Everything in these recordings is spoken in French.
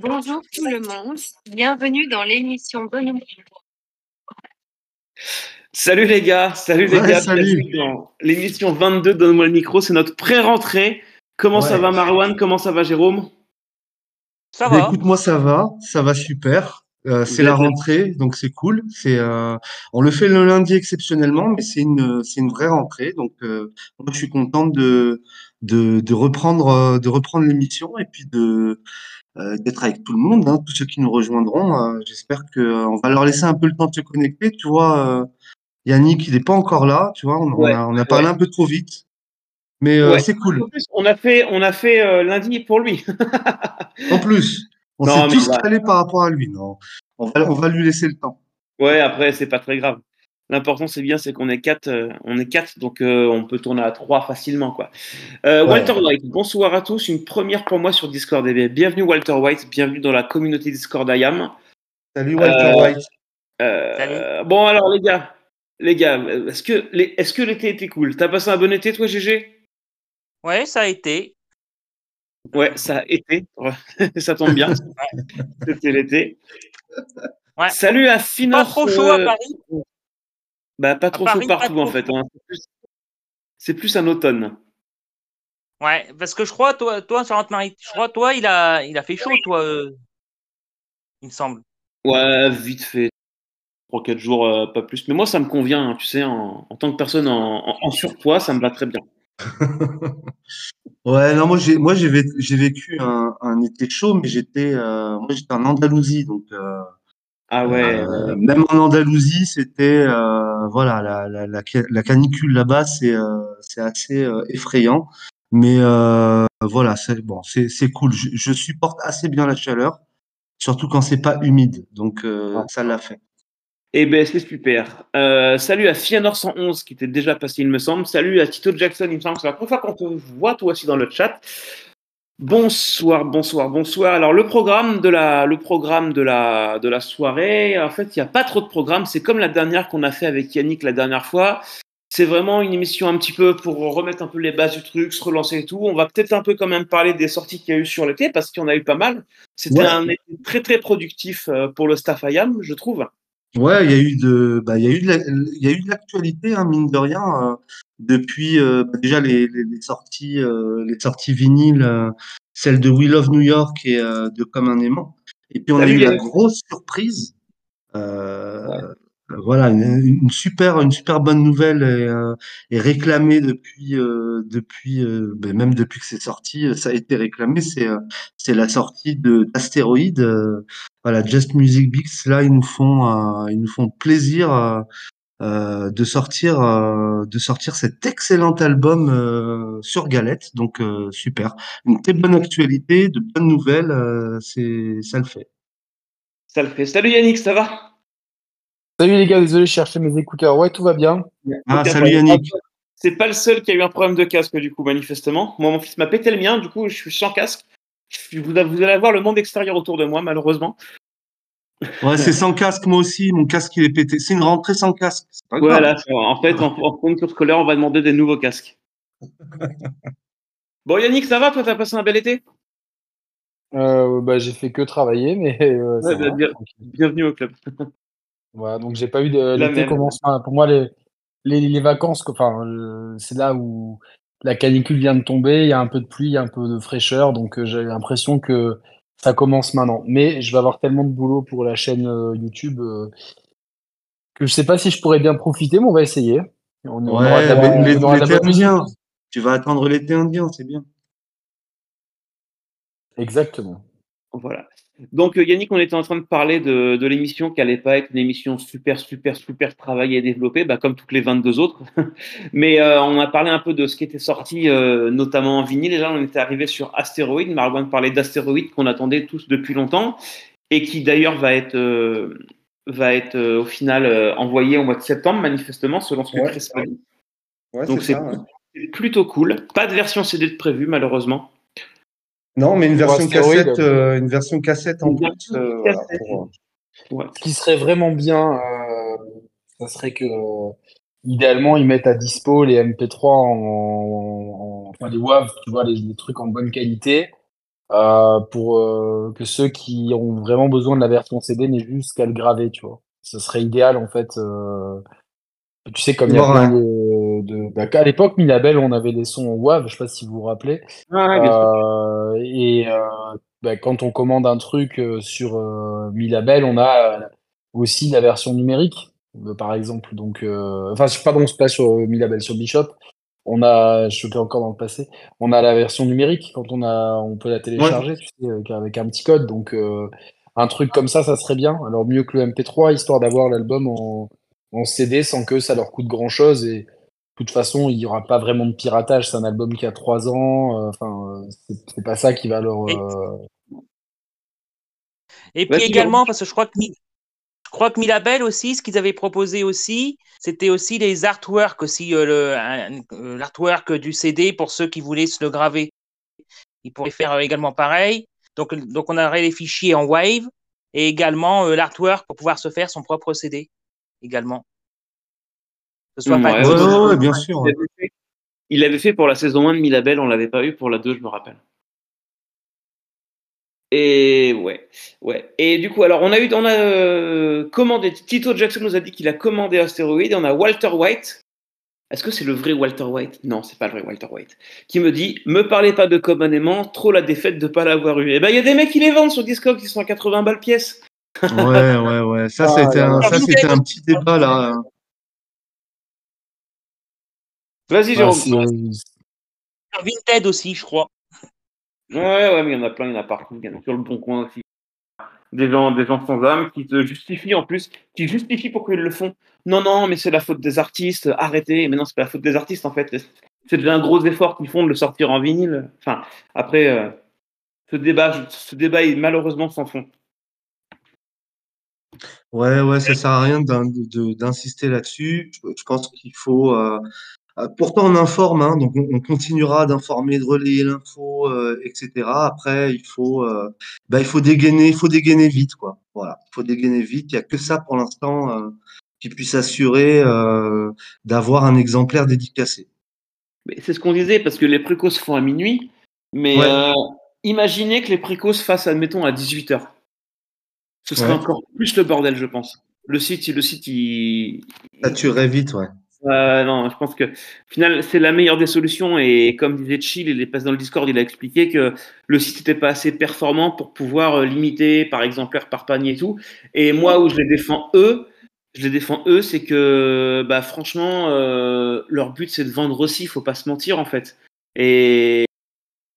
Bonjour tout le monde, bienvenue dans l'émission Bonne Salut les gars, salut les Ouais, gars, salut. l'émission 22 Donne-moi le micro, c'est notre pré-rentrée. Comment ça va Marwan? Comment ça va Jérôme? Ça va. écoute, moi ça va, ça va super. Euh, c'est la rentrée, donc c'est cool. C'est, euh, on le fait le lundi exceptionnellement, mais c'est une, c'est une vraie rentrée. Donc, euh, moi je suis content de, de, de reprendre, de reprendre l'émission et puis de d'être avec tout le monde, hein, tous ceux qui nous rejoindront. Euh, J'espère que euh, va leur laisser un peu le temps de se connecter. Tu vois, euh, Yannick, il n'est pas encore là. Tu vois, on, a, on a parlé ouais. un peu trop vite, mais euh, Ouais. c'est cool. En plus, on a fait, on a fait euh, lundi pour lui. En plus, on s'est tous calés par rapport à lui. Non, on va, on va lui laisser le temps. ouais, après c'est pas très grave. L'important c'est bien, c'est qu'on est quatre, euh, on est quatre, donc euh, on peut tourner à trois facilement quoi. Euh, Ouais. Walter White, bonsoir à tous, une première pour moi sur Discord. Eh bien, bienvenue Walter White, bienvenue dans la communauté Discord IAM. Salut Walter Euh, White. Euh, bon alors les gars, les gars, est-ce que les- est-ce que l'été était cool? T'as passé un bon été toi GG Ouais, ça a été. Ouais, ça a été. Ça tombe bien. C'était l'été. Ouais. Salut à Pas Finor. trop chaud à Paris. Bah, pas trop Paris, chaud partout en fait. hein. C'est plus- un automne. Ouais, parce que je crois, toi, toi, Charente-Marie, je crois, toi, il a, il a fait chaud, toi, euh, il me semble. Ouais, vite fait. 3-4 jours, euh, pas plus. Mais moi, ça me convient, hein, tu sais, en, en tant que personne en, en- en surpoids, ça me va très bien. Ouais, non, moi j'ai moi vécu un, un été chaud, mais j'étais euh, moi j'étais en Andalousie, donc euh, Ah ouais. euh, même en Andalousie, c'était euh, voilà la, la, la, ca- la canicule là-bas, c'est euh, c'est assez effrayant, mais voilà, c'est bon, c'est c'est cool. Je, je supporte assez bien la chaleur, surtout quand c'est pas humide, donc Ouais. ça l'a fait. Eh ben, c'est super. Salut à Fianor111 qui était déjà passé, il me semble. Salut à Tito Jackson, il me semble que c'est la première fois qu'on te voit toi aussi dans le chat. Bonsoir, bonsoir, bonsoir. Alors le programme de la, le programme de la, de la soirée, en fait, il n'y a pas trop de programme. C'est comme la dernière qu'on a fait avec Yannick la dernière fois. C'est vraiment une émission un petit peu pour remettre un peu les bases du truc, se relancer et tout. On va peut-être un peu quand même parler des sorties qu'il y a eu sur l'été parce qu'il y en a eu pas mal. C'était Ouais. un été très très productif euh, pour le staff IAM, je trouve. Ouais, il y a eu de, bah, il y a eu de, la- il y a eu de l'actualité, hein, mine de rien, euh, depuis euh, bah, déjà les, les, les sorties, euh, les sorties vinyles, euh, celle de We Love New York et euh, de Comme un aimant. Et puis on a Salut, eu la grosse surprise, euh, voilà, une, une super, une super bonne nouvelle et, euh, et réclamée depuis, euh, depuis, euh, ben, même depuis que c'est sorti, ça a été réclamé. C'est, c'est la sortie de d'Astéroïde. voilà, Just Music Beats, là, ils nous font, ils nous font plaisir euh, de sortir, euh, de sortir cet excellent album euh, sur Galette. Donc super, une très bonne actualité, de bonnes nouvelles, c'est, ça le fait. Ça le fait. Salut Yannick, ça va? Salut les gars, désolé, je cherchais mes écouteurs. Ouais, tout va bien. Ah, salut problème. Yannick. C'est pas le seul qui a eu un problème de casque, du coup, manifestement. Moi, mon fils m'a pété le mien, du coup, je suis sans casque. Vous, allez avoir le monde extérieur autour de moi, malheureusement. Ouais, c'est sans casque, moi aussi. Mon casque, il est pété. C'est une rentrée sans casque. C'est pas grave. Voilà, en fait, en, en concours scolaire, on va demander des nouveaux casques. Bon, Yannick, ça va Toi, t'as passé un bel été? Euh, bah, j'ai fait que travailler, mais euh, ça Ouais, bah, bien. Bienvenue au club. Voilà, donc j'ai pas eu de l'été commence pour moi les les, les vacances que- enfin euh, c'est là où la canicule vient de tomber, il y a un peu de pluie, il y a un peu de fraîcheur donc euh, j'ai l'impression que ça commence maintenant. Mais je vais avoir tellement de boulot pour la chaîne euh, YouTube euh, que je sais pas si je pourrais bien profiter, mais on va essayer. On, on aura Ouais, la- on aura la bonne musique. Tu vas attendre l'été indien, c'est bien. Exactement. Voilà. Donc, euh, Yannick, on était en train de parler de, de l'émission qui allait pas être une émission super, super, super travaillée et développée, bah, comme toutes les 22 autres. Mais euh, on a parlé un peu de ce qui était sorti, euh, notamment en vinyle. Déjà, on était arrivé sur Astéroïde. Marwan parlait d'Astéroïde qu'on attendait tous depuis longtemps et qui d'ailleurs va être, euh, va être au final envoyé au mois de septembre, manifestement, selon ce que Ouais. Chris m'a dit. Ouais, Donc, c'est plutôt cool. Pas de version CD de prévu, malheureusement. Non, mais une version cassette, euh, une version cassette en plus. euh, voilà, cassette. pour, Ouais. Ce qui serait vraiment bien, euh, ça serait que, euh, idéalement, ils mettent à dispo les MP3 en, en- enfin les WAV, tu vois, les, les trucs en bonne qualité, euh, pour euh, que ceux qui ont vraiment besoin de la version CD n'aient juste qu'à le graver, tu vois. Ce serait idéal en fait. Tu sais, comme il y a plein un- de, de... bah, à l'époque, Milabel, on avait des sons WAV, je sais pas si vous vous rappelez. Ah, ouais, bien sûr. Euh, et euh, bah, quand on commande un truc euh, sur euh, Milabel, on a euh, aussi la version numérique, euh, par exemple. Donc, euh, enfin, pardon, c'est pas sur euh, Milabel, sur Bishop. On a, je suis encore dans le passé, on a la version numérique quand on a, on peut la télécharger, tu sais, avec, avec un petit code. Donc, euh, un truc comme ça, ça serait bien. Alors mieux que le MP3, histoire d'avoir l'album en, en CD sans que ça leur coûte grand chose. Et de toute façon, il y aura pas vraiment de piratage. C'est un album qui a trois ans. euh, Enfin, euh, c'est pas ça qui va leur. Et- euh, Et puis également, parce que je crois que, je crois que Milabel aussi, ce qu'ils avaient proposé aussi, c'était aussi les artworks aussi, euh, euh, l'artwork du CD pour ceux qui voulaient se le graver. Ils pourraient faire également pareil. Donc, donc on aurait les fichiers en Wave et également euh, l'artwork pour pouvoir se faire son propre CD également. Que ce soit pas ouais, Ouais, que- ouais, ouais, bien sûr. Il l'avait fait- Il l'avait fait pour la saison 1 de Milabel, on l'avait pas eu pour la 2, je me rappelle. Et ouais, ouais. Et du coup, alors on a eu, on a euh, commandé. Tito Jackson nous a dit qu'il a commandé Asteroid. Et on a Walter White. Est-ce que c'est le vrai Walter White? Non, c'est pas le vrai Walter White. Qui me dit Me parlez pas de commandement, trop la défaite de pas l'avoir eu. Et ben, il y a des mecs qui les vendent sur Discord qui sont à 80 balles pièce. Ouais, ouais, ouais. Ça, Ah, c'était un, ça, c'était un petit débat là. Vas-y, Jérôme. Sur Vinted aussi, je crois. Ouais, ouais, mais il y en a plein, il y en a partout. Il y en a sur le bon coin aussi. Des gens, des gens sans âme qui te justifient en plus, qui justifient pourquoi ils le font. Non, non, mais c'est la faute des artistes, arrêtez. Mais non, c'est pas la faute des artistes en fait. C'est déjà un gros effort qu'ils font de le sortir en vinyle. Enfin, après, euh, ce débat, ce débat est malheureusement sans fond. Ouais, ouais, ça sert à rien d'insister là-dessus. Je, je pense qu'il faut. euh, euh, pourtant, on informe, hein, donc on, on continuera d'informer, de relayer l'info, euh, etc. Après, il faut, euh, bah, il faut dégainer, il faut dégainer vite, quoi. Voilà, il faut dégainer vite. Il y a que ça pour l'instant euh, qui puisse assurer euh, d'avoir un exemplaire dédicacé. Mais c'est ce qu'on disait parce que les précoces font à minuit. Mais Ouais. euh, imaginez que les précoces fassent, admettons, à 18h. Ce serait Ouais. encore plus le bordel, je pense. Le site, le site, il, Ça tuerait vite, ouais. Euh, non, je pense que au final, c'est la meilleure des solutions. Et comme disait Chill, il est passé dans le Discord, il a expliqué que le site n'était pas assez performant pour pouvoir euh, limiter par exemplaire, par panier et tout. Et moi, où je les défends eux, je les défends eux, c'est que bah, franchement, euh, leur but c'est de vendre aussi, il faut pas se mentir en fait. Et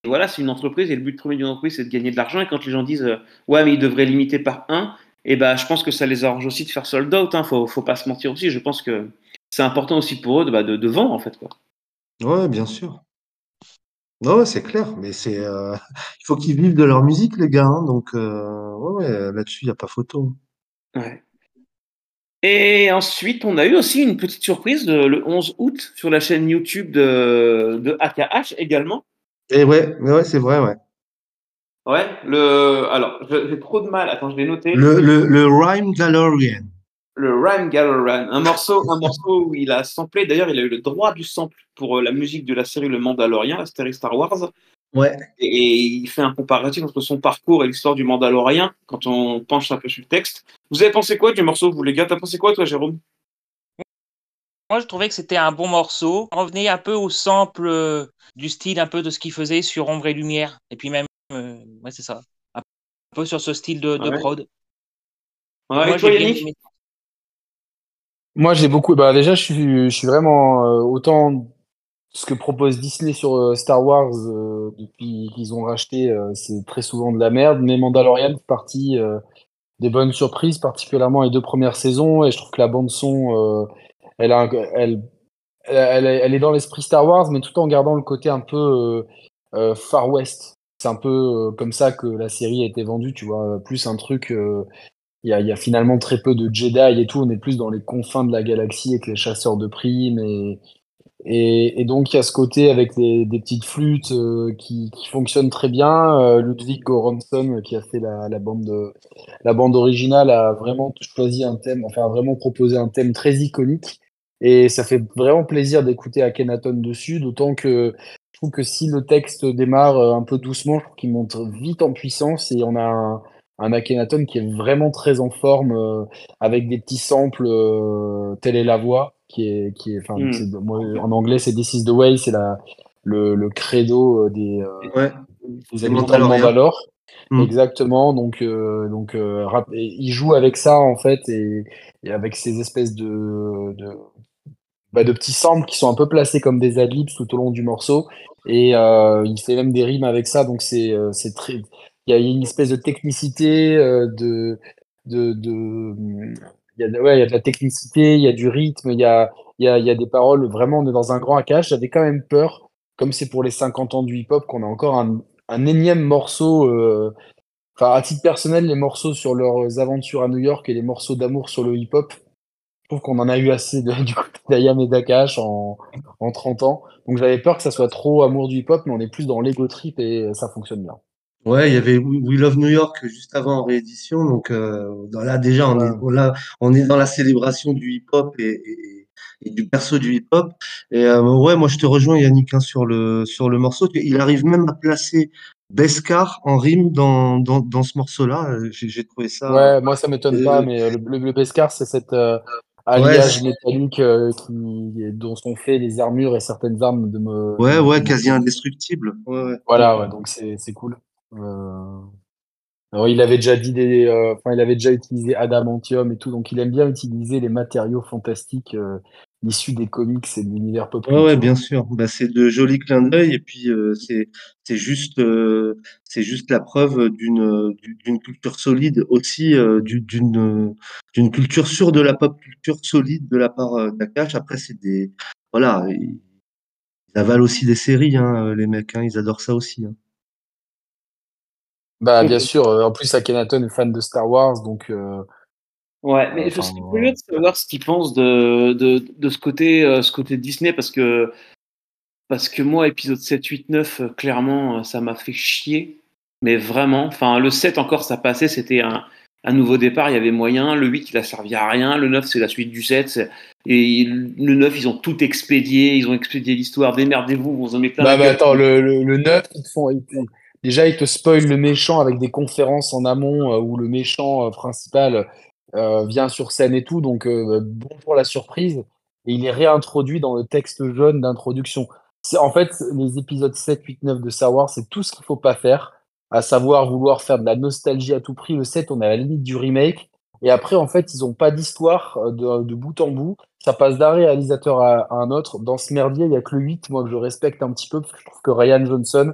voilà, c'est une entreprise et le but premier d'une entreprise c'est de gagner de l'argent. Et quand les gens disent euh, ouais, mais ils devraient limiter par un, et bah, je pense que ça les arrange aussi de faire sold out. Hein, faut, faut pas se mentir aussi. Je pense que c'est important aussi pour eux de, bah, de, de vendre en fait. Quoi. Ouais, bien sûr. Non, ouais, c'est clair, mais c'est, euh, il faut qu'ils vivent de leur musique, les gars. hein, donc, euh, ouais, là-dessus, il n'y a pas photo. Ouais. Et ensuite, on a eu aussi une petite surprise le, le 11 août sur la chaîne YouTube de, de AKH également. Et ouais, ouais, ouais, c'est vrai, ouais. Ouais, le. Alors, j'ai trop de mal. Attends, je l'ai noté. Le, le, le Rhyme Galorian. le Rhyme Galleran, un morceau, un morceau où il a samplé. D'ailleurs, il a eu le droit du sample pour euh, la musique de la série Le Mandalorian, la série Star Wars. Ouais. Et, et il fait un comparatif entre son parcours et l'histoire du Mandalorian quand on penche un peu sur le texte. Vous avez pensé quoi du morceau, vous les gars? T'as pensé quoi, toi, Jérôme? Moi, je trouvais que c'était un bon morceau. On revenait un peu au sample euh, du style, un peu de ce qu'il faisait sur Ombre et Lumière. Et puis même, euh, ouais, c'est ça. Un peu sur ce style de, de Ouais. prod. Ouais, Moi, et toi, j'ai bien Yannick aimé. Moi, j'ai beaucoup. Bah, déjà, je suis, je suis vraiment euh, autant ce que propose Disney sur euh, Star Wars euh, depuis qu'ils ont racheté, euh, c'est très souvent de la merde. Mais Mandalorian fait partie euh, des bonnes surprises, particulièrement les deux premières saisons. Et je trouve que la bande son, euh, elle, est dans l'esprit Star Wars, mais tout en gardant le côté un peu euh, euh, Far West. C'est un peu euh, comme ça que la série a été vendue, tu vois. Plus un truc. il y a, finalement très peu de Jedi et tout. On est plus dans les confins de la galaxie avec les chasseurs de primes. Et, donc, il y a ce côté avec des petites flûtes qui, fonctionnent très bien. Ludwig Göransson, qui a fait la, bande de, la bande originale, a vraiment choisi un thème, enfin, a vraiment proposé un thème très iconique. Et ça fait vraiment plaisir d'écouter Akhenaton dessus, d'autant que Je trouve que si le texte démarre euh, un peu doucement, je trouve qu'il monte vite en puissance et on a un, un Akhenaton qui est vraiment très en forme euh, avec des petits samples euh, telle est la voix qui est qui est Mm. moi, en anglais c'est This is the way c'est la le, le credo des, euh, Ouais. des habitants de. Mandalore Mm. exactement donc donc rap- il joue avec ça en fait et, et avec ces espèces de, de bah, de petits samples qui sont un peu placés comme des adlibs tout au long du morceau. Et euh, il fait même des rimes avec ça donc c'est euh, très il y a une espèce de technicité euh, de de il y a ouais il y a de la technicité il y a du rythme il y a il y a il y a des paroles vraiment on est dans un grand AKH j'avais quand même peur comme c'est pour les 50 ans du hip hop qu'on a encore un énième morceau enfin à titre personnel les morceaux sur leurs aventures à New York et les morceaux d'amour sur le hip hop je trouve qu'on en a eu assez de, du côté d'Ayam et d'Akash en, en 30 ans. Donc j'avais peur que ça soit trop amour du hip-hop, mais on est plus dans l'ego trip et ça fonctionne bien. Ouais, il y avait We Love New York juste avant en réédition. Donc euh, là déjà, on Ouais. est on, là, on est dans la célébration du hip-hop et, et, et du perso du hip-hop. Et euh, ouais, moi je te rejoins Yannick hein, sur le sur le morceau. Il arrive même à placer Beskar en rime dans dans, dans ce morceau-là. J'ai trouvé ça. Ouais, moi ça m'étonne pas, mais euh, le, le, le Beskar, c'est cet euh, alliage métallique euh, qui, dont sont faits les armures et certaines armes de me. Ouais, ouais, quasi indestructible. Ouais, ouais. Voilà, ouais, donc c'est c'est cool. Euh, alors, il avait déjà dit des, euh, enfin, il avait déjà utilisé adamantium et tout, donc il aime bien utiliser les matériaux fantastiques issus des comics et de l'univers pop Ouais, bien sûr. Bah, c'est de jolis clins d'œil et puis euh, c'est c'est juste euh, c'est juste la preuve d'une du- d'une culture solide aussi euh, du- d'une d'une culture sûre de la pop culture solide de la part d'Akash. Après c'est des voilà ils, avalent aussi des séries hein, les mecs hein, ils adorent ça aussi. hein. Bah, bien sûr. En plus, Akhenaton est fan de Star Wars, donc euh, Ouais, mais je Enfin, suis curieux de savoir ce qu'ils pensent de, de, de ce côté euh, ce côté Disney parce que parce que moi épisode 7 8 9 euh, clairement euh, ça m'a fait chier mais vraiment enfin le 7 encore ça passait c'était un un nouveau départ, il y avait moyen. Le 8, il a servi à rien. Le 9, c'est la suite du 7. c'est- Et le 9, ils ont tout expédié. Ils ont expédié l'histoire. Démerdez-vous, vous en mettez plein Bah, mais gueule. attends, le, le, le 9, ils te font, ils te- déjà, ils te spoilent le méchant avec des conférences en amont euh, où le méchant euh, principal euh, vient sur scène et tout. Donc, euh, bon pour la surprise. Et il est réintroduit dans le texte jaune d'introduction. En fait, les épisodes 7, 8, 9 de Star Wars, c'est tout ce qu'il faut pas faire, à savoir vouloir faire de la nostalgie à tout prix. Le 7, on est à la limite du remake. Et après, en fait, ils ont pas d'histoire euh, de, de bout en bout. Ça passe d'un réalisateur à, un autre. Dans ce merdier, il y a que le 8, moi, que je respecte un petit peu, parce que je trouve que Ryan Johnson,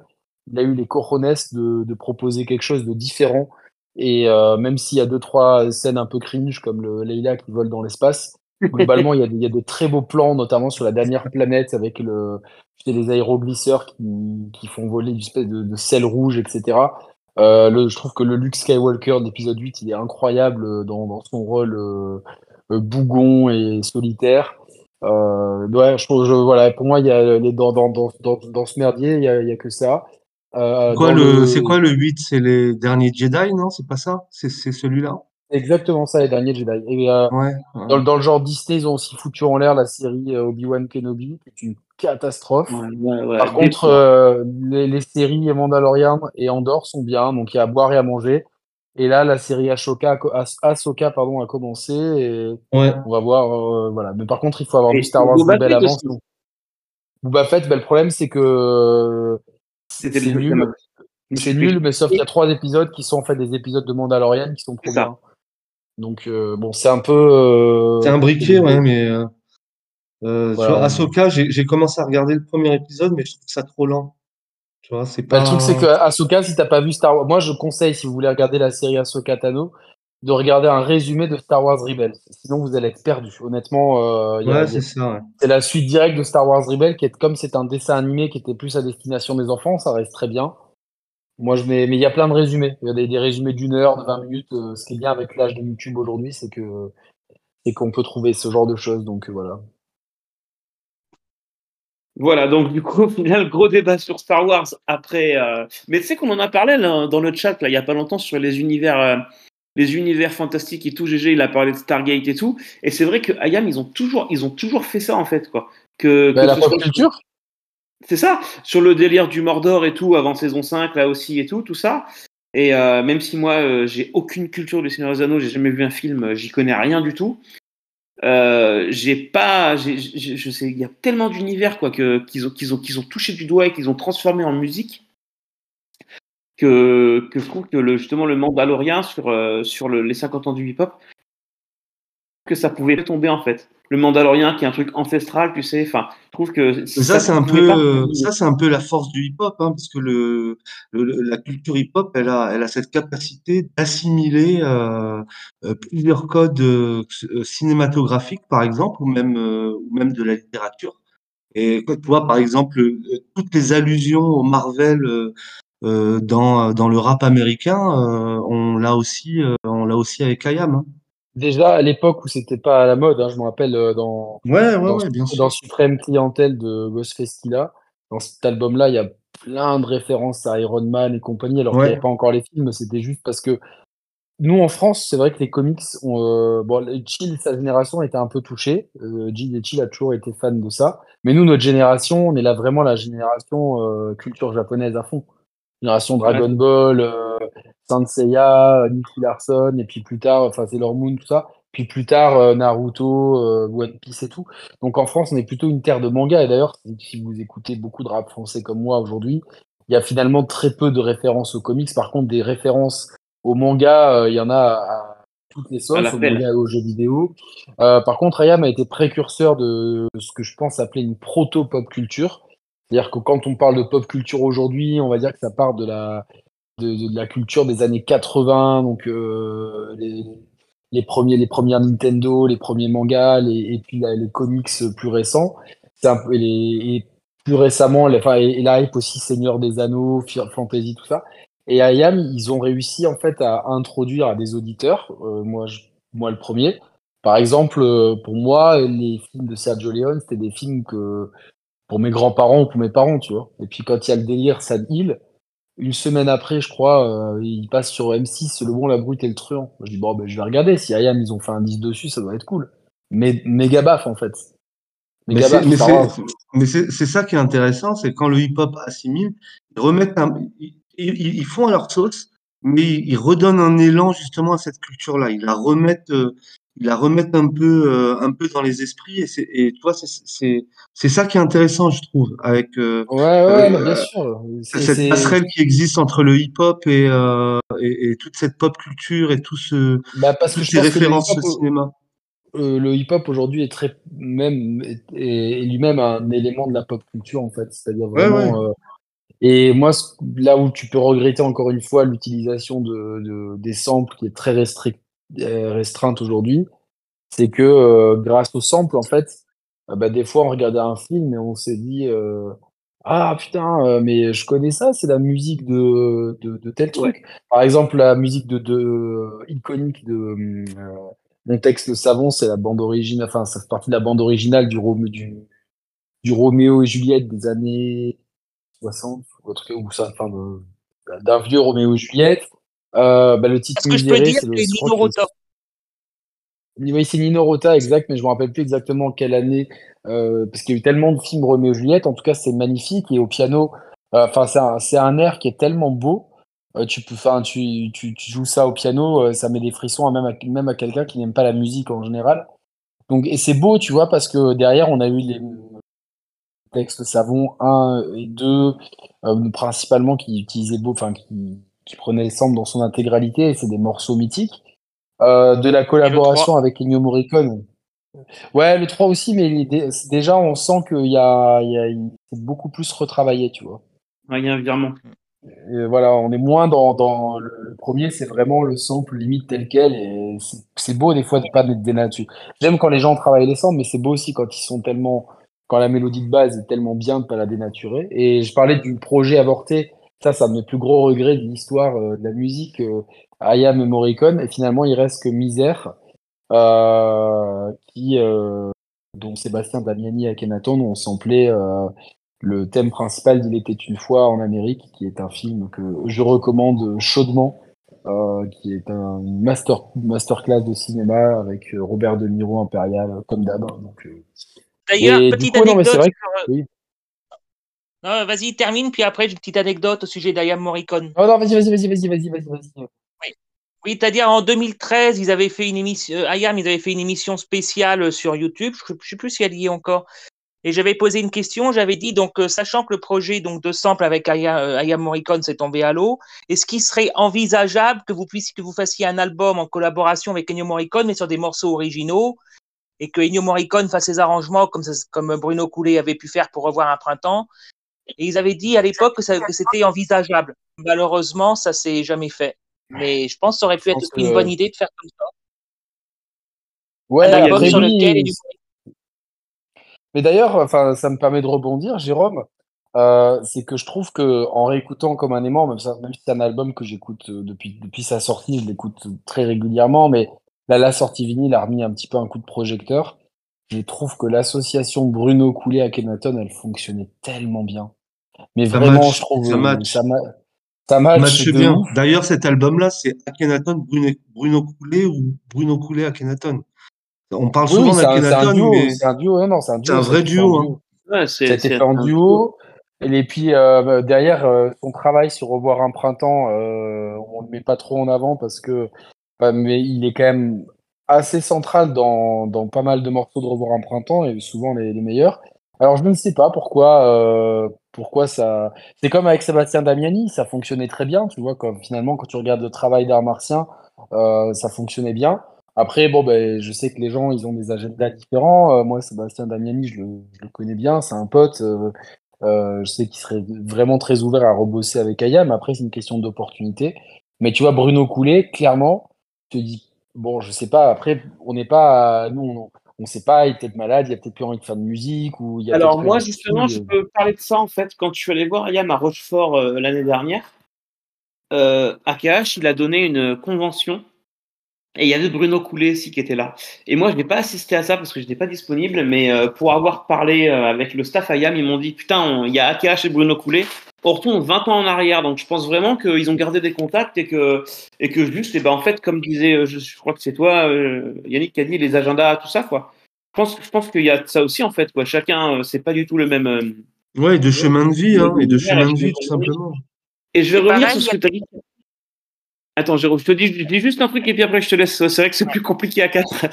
il a eu les cojones de, de proposer quelque chose de différent. Et euh, même s'il y a deux, trois scènes un peu cringe, comme le Leila qui vole dans l'espace, globalement, il y, a il y a de très beaux plans, notamment sur la dernière planète, avec les aéroglisseurs qui, qui font voler une espèce de, de sel rouge, etc. Euh, je trouve que le Luke Skywalker de l'épisode 8, il est incroyable euh, dans, son rôle bougon et solitaire. Euh, je, je, pour moi, il y a dans, dans, dans, dans, ce merdier, il y a que ça. Euh, Quoi, dans le, c'est quoi le 8? C'est les derniers Jedi, non? C'est pas ça? C'est c'est celui-là? Exactement ça, les derniers Jedi. Et, euh, Ouais. ouais. dans, dans le genre Disney, ils ont aussi foutu en l'air la série euh, Obi-Wan Kenobi, qui est une catastrophe. Ouais, ouais, ouais. Par contre, euh, les, les séries Mandalorian et Andorre sont bien, donc il y a à boire et à manger. Et là, la série Ashoka, As- Ahsoka pardon, a commencé et Ouais. on va voir. euh, voilà. Mais par contre, il faut avoir Et vu Star Wars avant. aussi. sinon- Boba Fett, ben, le problème, c'est que C'était c'est nul. C'est nul, mais sauf qu'il y a trois épisodes qui sont en fait des épisodes de Mandalorian qui sont trop bien. Donc, euh, bon, c'est un peu. euh, C'est un briquet, ouais, mais euh, euh, Ahsoka, j'ai j'ai commencé à regarder le premier épisode, mais je trouve ça trop lent. Tu vois, c'est Bah, pas. le truc, c'est que Ahsoka, si t'as pas vu Star Wars, moi je conseille, si vous voulez regarder la série Ahsoka Tano, de regarder un résumé de Star Wars Rebels. Sinon, vous allez être perdu. Honnêtement, euh, Ouais, c'est. Ouais. la suite directe de Star Wars Rebels, qui est comme c'est un dessin animé qui était plus à destination des enfants, ça reste très bien. Moi, je mets, mais il y a plein de résumés. Il y a des, des résumés d'une heure, de 20 minutes. Euh, ce qui est bien avec l'âge de YouTube aujourd'hui, c'est que c'est qu'on peut trouver ce genre de choses. Donc euh, voilà. Voilà, donc du coup, au final, gros débat sur Star Wars après. euh, Mais tu sais qu'on en a parlé là, dans le chat là, il y a pas longtemps sur les univers, euh, les univers fantastiques et tout. GG, il a parlé de Stargate et tout. Et c'est vrai que Ayam, ils ont toujours, ils ont toujours fait ça en fait, quoi. Que, Bah, que la pop culture C'est ça, sur le délire du Mordor et tout, avant saison 5, là aussi et tout, tout ça. Et euh, même si moi, euh, j'ai aucune culture du Seigneur des Anneaux, j'ai jamais vu un film, euh, j'y connais rien du tout. Euh, j'ai pas, je sais, il y a tellement d'univers quoi que qu'ils ont, qu'ils ont, qu'ils ont touché du doigt et qu'ils ont transformé en musique que, que je trouve que le, justement le Mandalorien sur euh, sur le- les 50 ans du hip-hop que ça pouvait tomber en fait. Le Mandalorien qui est un truc ancestral, tu sais. Enfin, je trouve que Ça, c'est un peu, pas tomber. ça, c'est un peu la force du hip-hop, hein, parce que le, la culture hip-hop, elle a, elle a cette capacité d'assimiler euh, euh, plusieurs codes euh, cinématographiques, par exemple, ou même, euh, ou même de la littérature. Et quand tu vois, par exemple, toutes les allusions au Marvel dans, dans le rap américain, euh, on l'a aussi, euh, on l'a aussi avec IAM. Hein. Déjà, à l'époque où c'était pas à la mode, hein, je me rappelle euh, dans, Ouais, ouais, dans, ouais, bien sûr. dans Suprême Clientèle de Ghostface Killah, dans cet album-là, il y a plein de références à Iron Man et compagnie, alors qu'il n'y avait pas encore les films, c'était juste parce que nous, en France, c'est vrai que les comics, ont, euh, bon, Chill, sa génération était un peu touchée. Euh, Jill et Chill a toujours été fan de ça. Mais nous, notre génération, on est là vraiment la génération euh, culture japonaise à fond. Génération Dragon Ouais. Ball, euh, Saint Seiya, Nicky Larson, et puis plus tard, enfin Sailor Moon, tout ça. Puis plus tard, euh, Naruto, euh, One Piece et tout. Donc en France, on est plutôt une terre de manga. Et d'ailleurs, si- vous écoutez beaucoup de rap français comme moi aujourd'hui, il y a finalement très peu de références aux comics. Par contre, des références au manga, euh, il y en a à toutes les sauces, au l'appel. manga et aux jeux vidéo. Euh, par contre, Ayam a été précurseur de ce que je pense appeler une proto-pop culture. C'est-à-dire que quand on parle de pop culture aujourd'hui, on va dire que ça part de la, de, la culture des années 80, donc euh, les, premiers, les premières Nintendo, les premiers mangas, et puis les comics plus récents. Et, plus récemment, les, enfin, et, et la aussi Seigneur des Anneaux, Fantasy, tout ça. Et IAM, ils ont réussi en fait à introduire à des auditeurs, euh, moi, moi le premier. Par exemple, euh, pour moi, les films de Sergio Leone, c'était des films que pour mes grands-parents ou pour mes parents, tu vois. Et puis quand il y a le délire Sad Hill, une semaine après, je crois, euh, il passe sur M6, Le Bon, la Brute et le Truand. Je dis, bon, ben, je vais regarder. Si IAM, ils ont fait un 10 dessus, ça doit être cool. Mais méga baffe, en fait. Mais Méga c'est, mais ça c'est, ça qui est intéressant, c'est quand le hip-hop assimile, ils remettent un, ils, ils- ils font à leur sauce, mais ils, ils redonnent un élan justement à cette culture-là. Ils la remettent, euh, ils la remettent un peu, euh, un peu dans les esprits et c'est, et tu vois, c'est, c'est, c'est ça qui est intéressant, je trouve, avec, euh, Ouais, ouais, avec mais bien euh, sûr. C'est, cette passerelle qui existe entre le hip-hop et, euh, et, et toute cette pop culture et tout ce, bah, parce toutes ces que références au cinéma. euh, le hip-hop aujourd'hui est très, même, est, est lui-même un élément de la pop culture, en fait. C'est-à-dire vraiment, ouais. euh, Et moi, là où tu peux regretter encore une fois l'utilisation de, de- des samples qui est très restric- euh, restreinte aujourd'hui, c'est que euh, grâce aux samples, en fait, euh, bah, des fois on regardait un film et on s'est dit euh, Ah putain, euh, mais je connais ça, c'est la musique de, de, de tel truc. Par exemple, la musique de, de iconique de euh, Mon texte le savon, c'est la bande originale, enfin, ça fait partie de la bande originale du, Rome- du, du Roméo et Juliette des années 60, ou, ça, enfin, d'un vieux Roméo et Juliette. Euh, bah, le titre Est-ce que je peux dire c'est Nino Rota oui, c'est Nino Rota, exact, mais je me rappelle plus exactement quelle année, euh, parce qu'il y a eu tellement de films Roméo et Juliette. En tout cas, c'est magnifique et au piano, euh, c'est un, c'est un air qui est tellement beau. Euh, tu peux, tu, tu, tu joues ça au piano, ça met des frissons à même à, même à quelqu'un qui n'aime pas la musique en général. Donc, et c'est beau, tu vois, parce que derrière, on a eu les textes Savon 1 et 2, euh, principalement qui utilisaient beau, enfin, qui, qui prenaient les samples dans son intégralité, et c'est des morceaux mythiques. Euh, de la collaboration avec Ennio Morricone. Ouais, le 3 aussi, mais déjà, on sent qu'il y a, il y a il- c'est beaucoup plus retravaillé, tu vois. Ouais, Il y a un virement. Et voilà, on est moins dans, dans le, premier, c'est vraiment le sample limite tel quel, et c'est c'est beau des fois de pas être dénaturé. J'aime quand les gens travaillent les samples, mais c'est beau aussi quand ils sont tellement, quand la mélodie de base est tellement bien de pas la dénaturer. Et je parlais du projet avorté, ça, c'est un de mes plus gros regrets de l'histoire euh, de la musique, euh, Ayam et Morricone, et finalement, il reste que Misère, euh, qui, dont Sébastien Damiani et Akhenaton ont samplé le thème principal d'Il était une fois en Amérique, qui est un film que je recommande chaudement, euh, qui est un master masterclass de cinéma avec Robert De Niro impérial, comme d'hab. hein, Donc, euh, D'ailleurs, petite coup, non, anecdote vrai que- sur, oui. Non, vas-y, termine, puis après, j'ai une petite anecdote au sujet d'Ayam Morricone. Oh non, vas-y, vas-y, vas-y, vas-y, vas-y, vas-y, vas-y. Oui, c'est-à-dire en 2013, ils avaient fait une émission, euh, Ayam, ils avaient fait une émission spéciale sur YouTube. Je ne sais plus si elle y est encore. Et j'avais posé une question, j'avais dit, donc, euh, sachant que le projet donc, de sample avec Aya, euh, Ayam Morricone s'est tombé à l'eau, est-ce qu'il serait envisageable que vous puissiez, que vous fassiez un album en collaboration avec Ennio Morricone, mais sur des morceaux originaux, et que Ennio Morricone fasse ses arrangements comme, comme Bruno Coulet avait pu faire pour revoir un printemps? Et ils avaient dit à l'époque que, c'était envisageable. Malheureusement, ça s'est jamais fait. Mais je pense que ça aurait pu être une que- bonne idée de faire comme ça. Ouais, un album après, sur lequel Mais d'ailleurs, enfin, ça me permet de rebondir, Jérôme. Euh, c'est que je trouve que en réécoutant comme un aimant, même, ça, même si c'est un album que j'écoute euh, depuis, depuis sa sortie, je l'écoute très régulièrement, mais là, la sortie vinyle a remis un petit peu un coup de projecteur. Je trouve que l'association Bruno Coulet à Kenaton, elle fonctionnait tellement bien. Mais Ça vraiment, match, je trouve ça euh, match. ça, ma- ça match Match de bien. D'ailleurs, cet album-là, c'est Akhenaton, Bruno, Bruno Coulet ou Bruno Coulet Akhenaton. On parle Oui, souvent c'est un, c'est un d'Akhenaton, duo, mais c'est un duo, non, c'est un duo. vrai fait en duo. Hein. duo. Ouais, en duo. Et puis euh, derrière, euh, son travail sur Revoir un printemps, euh, on ne le met pas trop en avant parce que, bah, mais il est quand même assez central dans, dans pas mal de morceaux de Revoir un printemps et souvent les, les meilleurs. Alors je ne sais pas pourquoi, euh, pourquoi ça. C'est comme avec Sébastien Damiani, ça fonctionnait très bien, tu vois, comme finalement quand tu regardes le travail d'art martien, euh, ça fonctionnait bien. Après, bon, ben, je sais que les gens, ils ont des agendas différents. Euh, moi, Sébastien Damiani, je le, je le connais bien, c'est un pote. euh, euh, je sais qu'il serait vraiment très ouvert à rebosser avec Ayam. Après, c'est une question d'opportunité. Mais tu vois, Bruno Coulet, clairement, te dis, bon, je sais pas, après, on n'est pas, nous, on, on sait pas, il est peut-être malade, il a peut-être plus envie de faire de musique, ou il y a Alors moi justement, je de- peux parler de ça en fait. Quand je suis allé voir Ayam à Rochefort euh, l'année dernière, euh, AKH, il a donné une convention et il y avait Bruno Coulet aussi qui était là. Et moi, je n'ai pas assisté à ça parce que je n'étais pas disponible, mais euh, pour avoir parlé euh, avec le staff Ayam, ils m'ont dit putain, il y a AKH et Bruno Coulet. On retourne 20 ans en arrière, donc je pense vraiment qu'ils ont gardé des contacts et que et que juste, et ben en fait, comme disait, euh, je, je crois que c'est toi, euh, Yannick, qui a dit les agendas, tout ça quoi. Je pense, je pense qu'il y a ça aussi en fait quoi. Chacun, euh, c'est pas du tout le même. euh, Ouais, et de chemin de vie, hein, et de chemin de je- vie, tout simplement. Et je vais revenir pareil, sur ce que tu as dit. Attends, Jérôme, je te dis, je dis juste un truc et puis après je te laisse. C'est vrai que c'est plus compliqué à quatre.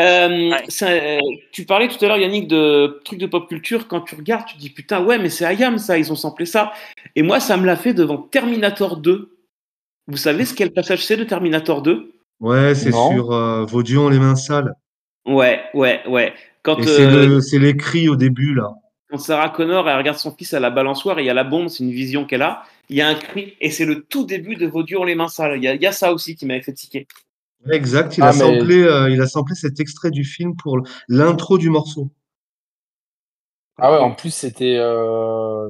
Euh, Ouais. ça, euh, tu parlais tout à l'heure, Yannick, de trucs de pop culture. Quand tu regardes, tu te dis putain, ouais, mais c'est Ayam ça, ils ont samplé ça. Et moi, ça me l'a fait devant Terminator 2. Vous savez ce quel passage c'est de Terminator 2 Ouais, c'est sur euh, ont les mains sales. Ouais, ouais, ouais. Quand, c'est euh, le, c'est les cris au début, là. Quand Sarah Connor elle regarde son fils à la balançoire et il y a la bombe, c'est une vision qu'elle a. Il y a un cri et c'est le tout début de Vos ont les mains sales. Il y a, il y a ça aussi qui m'avait fait tiquer. Exact, il Ah, a mais- samplé, euh, il a samplé cet extrait du film pour l'intro du morceau. Ah ouais, en plus, c'était, euh,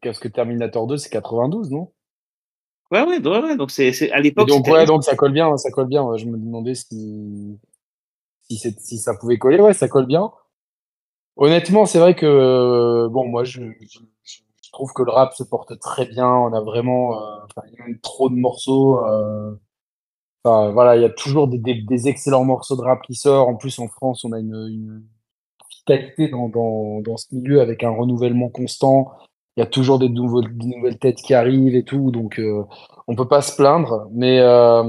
qu'est-ce que Terminator 2, c'est 92, non? Ouais, ouais, ouais, ouais. Donc c'est, c'est à l'époque. donc, ouais, donc ça colle bien, ça colle bien. Je me demandais si, si ça pouvait coller. Ouais, ça colle bien. Honnêtement, c'est vrai que, euh, bon, moi, je, je, je- trouve que le rap se porte très bien. On a vraiment, euh, trop de morceaux. euh, enfin, voilà, il y a toujours des, des, des excellents morceaux de rap qui sortent. En plus, en France, on a une, une qualité dans, dans, dans ce milieu avec un renouvellement constant. Il y a toujours des, nouveaux, des nouvelles têtes qui arrivent et tout. Donc, euh, on peut pas se plaindre. Mais euh,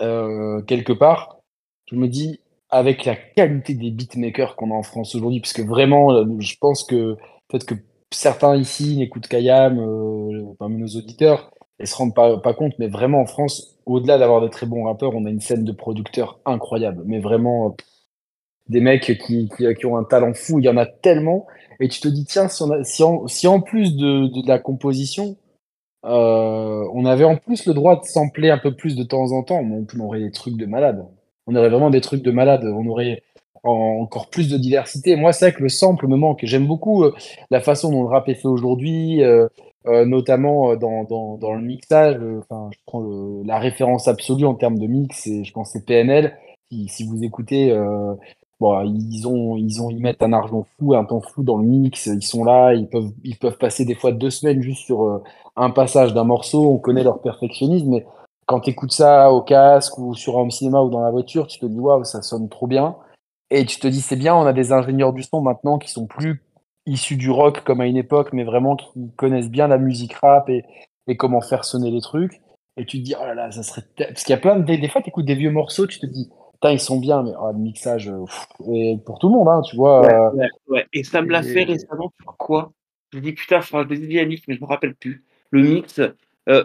euh, quelque part, je me dis, avec la qualité des beatmakers qu'on a en France aujourd'hui, parce que vraiment, euh, je pense que peut-être que certains ici n'écoutent qu'Ayam, euh, parmi nos auditeurs, et se rendent pas, compte, mais vraiment en France, au-delà d'avoir de très bons rappeurs, on a une scène de producteurs incroyable. Mais vraiment, euh, des mecs qui, qui, ont un talent fou, il y en a tellement. Et tu te dis, tiens, si, on a, si, en, plus de, de, la composition, euh, on avait en plus le droit de sampler un peu plus de temps en temps, on aurait des trucs de malade. On aurait vraiment des trucs de malade. On aurait en, encore plus de diversité. Moi, c'est vrai que le sample me manque. J'aime beaucoup euh, la façon dont le rap est fait aujourd'hui, euh, euh, notamment dans, dans, dans, le mixage. Enfin, je prends la référence absolue en termes de mix, et je pense c'est PNL. Si, vous écoutez, bon, ils ont, ils ont, ils mettent un argent fou, un temps fou dans le mix. Ils sont là, ils peuvent, ils peuvent passer des fois deux semaines juste sur un passage d'un morceau. On connaît leur perfectionnisme, mais quand tu écoutes ça au casque ou sur un home cinéma ou dans la voiture, tu te dis waouh, ça sonne trop bien. Et tu te dis c'est bien, on a des ingénieurs du son maintenant qui sont plus issus du rock comme à une époque, mais vraiment qui connaissent bien la musique rap et, et comment faire sonner les trucs. Et tu te dis, oh là là, ça serait. Parce qu'il y a plein de. Des, des fois, tu écoutes des vieux morceaux, tu te dis, putain, ils sont bien, mais oh, le mixage, euh, pff, et pour tout le monde, hein, tu vois. euh, Ouais, ouais. Et ça me l'a fait récemment sur quoi? Je dis putain, je dit à Nick, mais je me rappelle plus. Le mix, euh,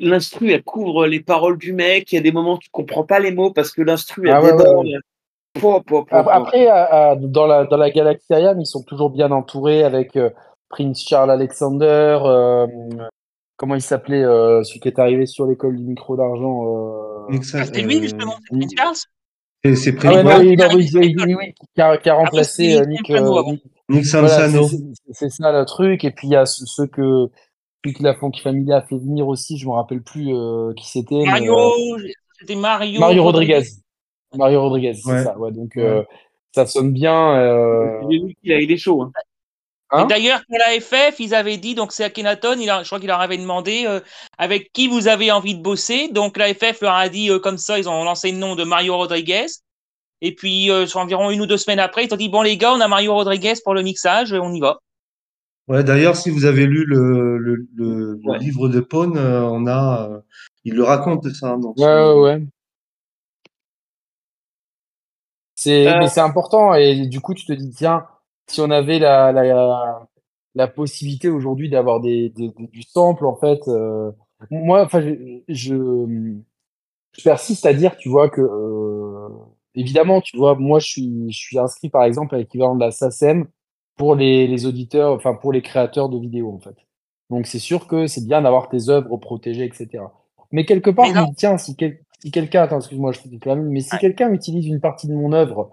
l'instru, elle couvre les paroles du mec. Il y a des moments où tu comprends pas les mots parce que l'instru, elle Ah ouais, ouais, déborde. Po, po, po, Ap- po. Après, à- à- dans, la, dans la galaxie Ariane, ils sont toujours bien entourés avec euh, Prince Charles Alexander. euh, comment il s'appelait euh, celui qui est arrivé sur l'école du micro d'argent euh, Nick Sa- Ah, C'était lui, euh, justement. Prince Charles? C'est- c'est Ah ouais, Prince- oui, oui, Nick oui, oui, oui, qui a, qui a remplacé c'était euh, Nick. Euh. Nick- voilà, Sansano. c'est- ça le truc. Et puis il y a ceux ceux que, celui que la Funky Family a fait venir aussi, je me rappelle plus euh, qui c'était. Mario, euh, c'était Mario. Mario Rodriguez. Mario Rodriguez, c'est Ouais. ça. Ouais, donc Ouais. euh, ça sonne bien. euh, a il est chaud. Hein. Hein? D'ailleurs, pour la FF, ils avaient dit, donc c'est Akhenaton, il a, je crois qu'il leur avait demandé euh, avec qui vous avez envie de bosser. Donc la FF leur a dit euh, comme ça, ils ont lancé le nom de Mario Rodriguez. Et puis, euh, sur environ une ou deux semaines après, ils ont dit, bon les gars, on a Mario Rodriguez pour le mixage, on y va. Ouais, d'ailleurs, si vous avez lu le, le, le, le Ouais. livre de Pone, euh, on a, euh, il le raconte ça. hein, dans Ouais, ouais, ouais. C'est, Euh, mais c'est important et du coup tu te dis tiens si on avait la la, la possibilité aujourd'hui d'avoir des, des- des- du sample en fait euh, moi enfin je, je je persiste à dire tu vois que euh, évidemment tu vois moi je suis je suis inscrit par exemple à l'équivalent de la SACEM pour les, les auditeurs enfin pour les créateurs de vidéos en fait. Donc c'est sûr que c'est bien d'avoir tes œuvres protégées etc mais quelque part Mais tiens si, quel- si quelqu'un attends excuse-moi je fais même mais si Ouais. quelqu'un utilise une partie de mon œuvre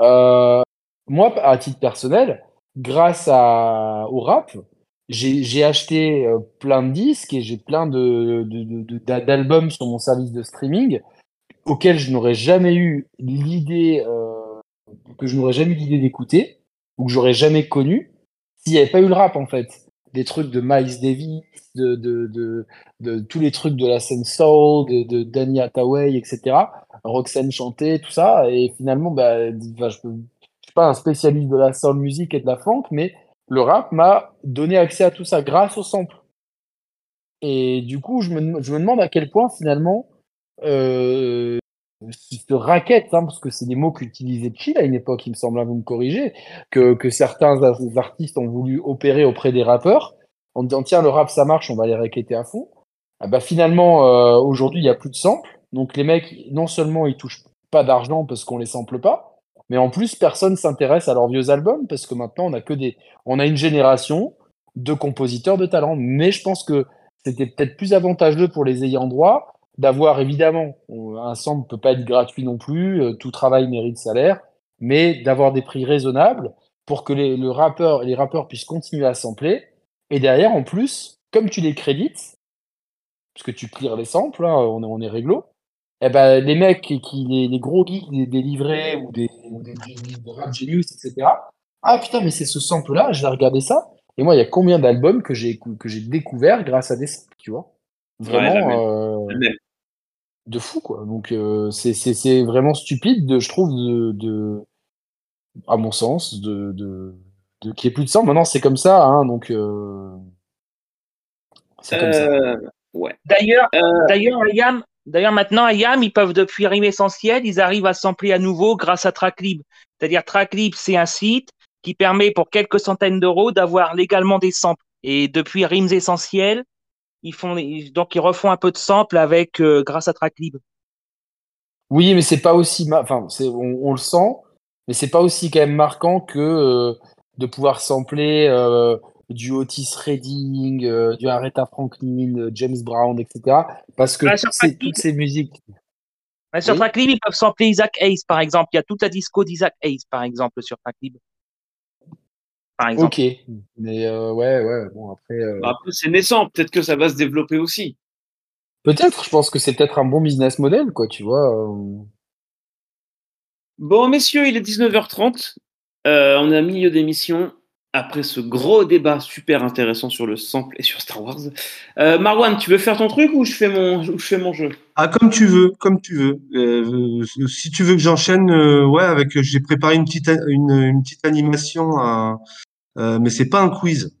euh, moi à titre personnel grâce à au rap j'ai j'ai acheté euh, plein de disques et j'ai plein de, de, de- de- d'albums sur mon service de streaming auxquels je n'aurais jamais eu l'idée euh, que je n'aurais jamais eu l'idée d'écouter ou que j'aurais jamais connu s'il n'y avait pas eu le rap en fait. Des trucs de Miles Davis de, tous les trucs de la scène soul de, Danny Hathaway etc Roxanne chantait tout ça. Et finalement bah, je je suis pas un spécialiste de la soul music et de la funk mais le rap m'a donné accès à tout ça grâce au sample. Et du coup, je me, je me demande à quel point finalement euh, ce racket, hein, parce que c'est des mots qu'utilisait Chill à une époque, il me semble, hein, vous me corrigez, que, certains artistes ont voulu opérer auprès des rappeurs en disant tiens le rap ça marche, on va les raqueter à fond. Ah bah, finalement euh, aujourd'hui il y a plus de samples, donc les mecs non seulement ils touchent pas d'argent parce qu'on les sample pas, mais en plus personne s'intéresse à leurs vieux albums parce que maintenant on a que des on a une génération de compositeurs de talent. Mais je pense que c'était peut-être plus avantageux pour les ayants droit d'avoir évidemment on- un sample peut pas être gratuit non plus, euh, tout travail mérite salaire, mais d'avoir des prix raisonnables pour que les, le rappeur, les rappeurs puissent continuer à sampler. Et derrière, en plus, comme tu les crédites, parce que tu clears les samples, hein, on, est- on est réglo, eh ben, les mecs qui, qui- les, les gros geeks des, des livrets ou des, ou des, des- des rap genius, etc. Ah putain, mais c'est ce sample-là, je vais regarder ça. Et moi, il y a combien d'albums que j'ai que j'ai découvert grâce à des samples, tu vois? Ouais, la même. Vraiment euh, Même. De fou, quoi. Donc, euh, c'est c'est- c'est vraiment stupide, de, je trouve, de, de, à mon sens, de, de, de qu'il n'y ait plus de sang. Maintenant, c'est comme ça, hein, donc euh, c'est comme ça. Euh, ouais. D'ailleurs, Euh, d'ailleurs, IAM, d'ailleurs, maintenant, IAM, ils peuvent, depuis Rime Essentiel, ils arrivent à sampler à nouveau grâce à Traclib. C'est-à-dire, Traclib, c'est un site qui permet, pour quelques centaines d'euros, d'avoir légalement des samples. Et depuis Rimes Essentiels, ils font, ils- donc, ils refont un peu de samples avec, euh, grâce à Traclib. Oui, mais c'est pas aussi, enfin, c'est, on, on le sent, mais c'est pas aussi quand même marquant que euh, de pouvoir sampler euh, du Otis Redding, du Aretha Franklin, James Brown, etc. Parce que Ah, sur toutes ces, Traclib. toutes ces musiques. Ouais, sur Oui. Traclib, ils peuvent sampler Isaac Hayes, par exemple. Il y a toute la disco d'Isaac Hayes, par exemple, sur Traclib. Par exemple. Ok, mais euh, ouais, ouais, bon après. euh, bah, après, c'est naissant. Peut-être que ça va se développer aussi. Peut-être, je pense que c'est peut-être un bon business model, quoi, tu vois. euh. Bon, messieurs, il est 19h30. Euh, on est à milieu d'émission. Après ce gros débat super intéressant sur le sample et sur Star Wars. Euh, Marwan, tu veux faire ton truc ou je fais mon, ou je fais mon jeu? Ah, comme tu veux, comme tu veux. Euh, si tu veux que j'enchaîne, euh, ouais, avec, j'ai préparé une petite, a- une, une petite animation à, euh, mais c'est pas un quiz.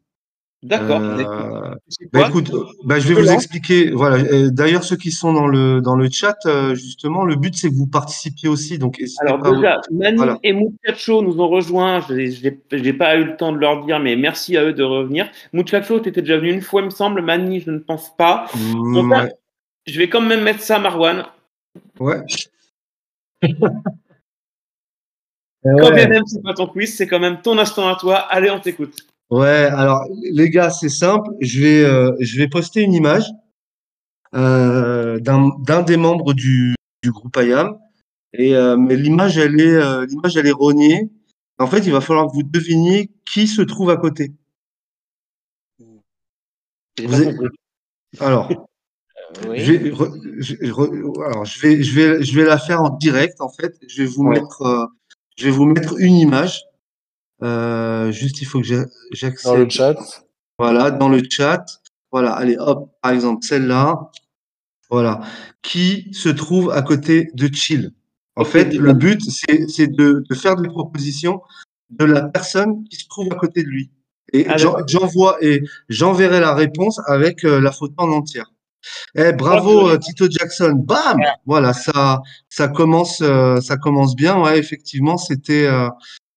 D'accord. Euh, bah, écoute, bah, je vais vous expliquer. Voilà. D'ailleurs, ceux qui sont dans le dans le chat, euh, justement, le but c'est que vous participiez aussi. Donc, Alors pas déjà, Manu Voilà. et Muchacho nous ont rejoints. Je n'ai pas eu le temps de leur dire, mais merci à eux de revenir. Muchacho, tu étais déjà venu une fois, il me semble. Mani, je ne pense pas. Mm, ouais. Je vais quand même mettre ça, Marwan. Ouais. Quand bien même c'est pas ton quiz, c'est quand même ton instant à toi. Allez, on t'écoute. Ouais, alors les gars, c'est simple. Je vais, euh, je vais poster une image euh, d'un des membres du, du groupe IAM. Et euh, mais l'image, elle est, euh, l'image, elle est rognée. En fait, il va falloir que vous deviniez qui se trouve à côté. Vous. Alors, oui. je vais, re- je, re- alors, je vais, je vais, je vais la faire en direct. En fait, je vais vous Ouais. mettre, euh, je vais vous mettre une image. Euh, juste, il faut que j'a- Dans j'accède. le chat. Voilà, dans le chat. Voilà, allez, hop, par exemple, celle-là. Voilà. Qui se trouve à côté de Chill. En fait, le but, c'est c'est de, de faire des propositions de la personne qui se trouve à côté de lui. Et Ah, j'envoie et j'enverrai la réponse avec euh, la photo en entière. Eh, bravo euh, Tito Jackson. Bam! Voilà, ça, ça commence, euh, ça commence bien. Ouais, effectivement, c'était, euh,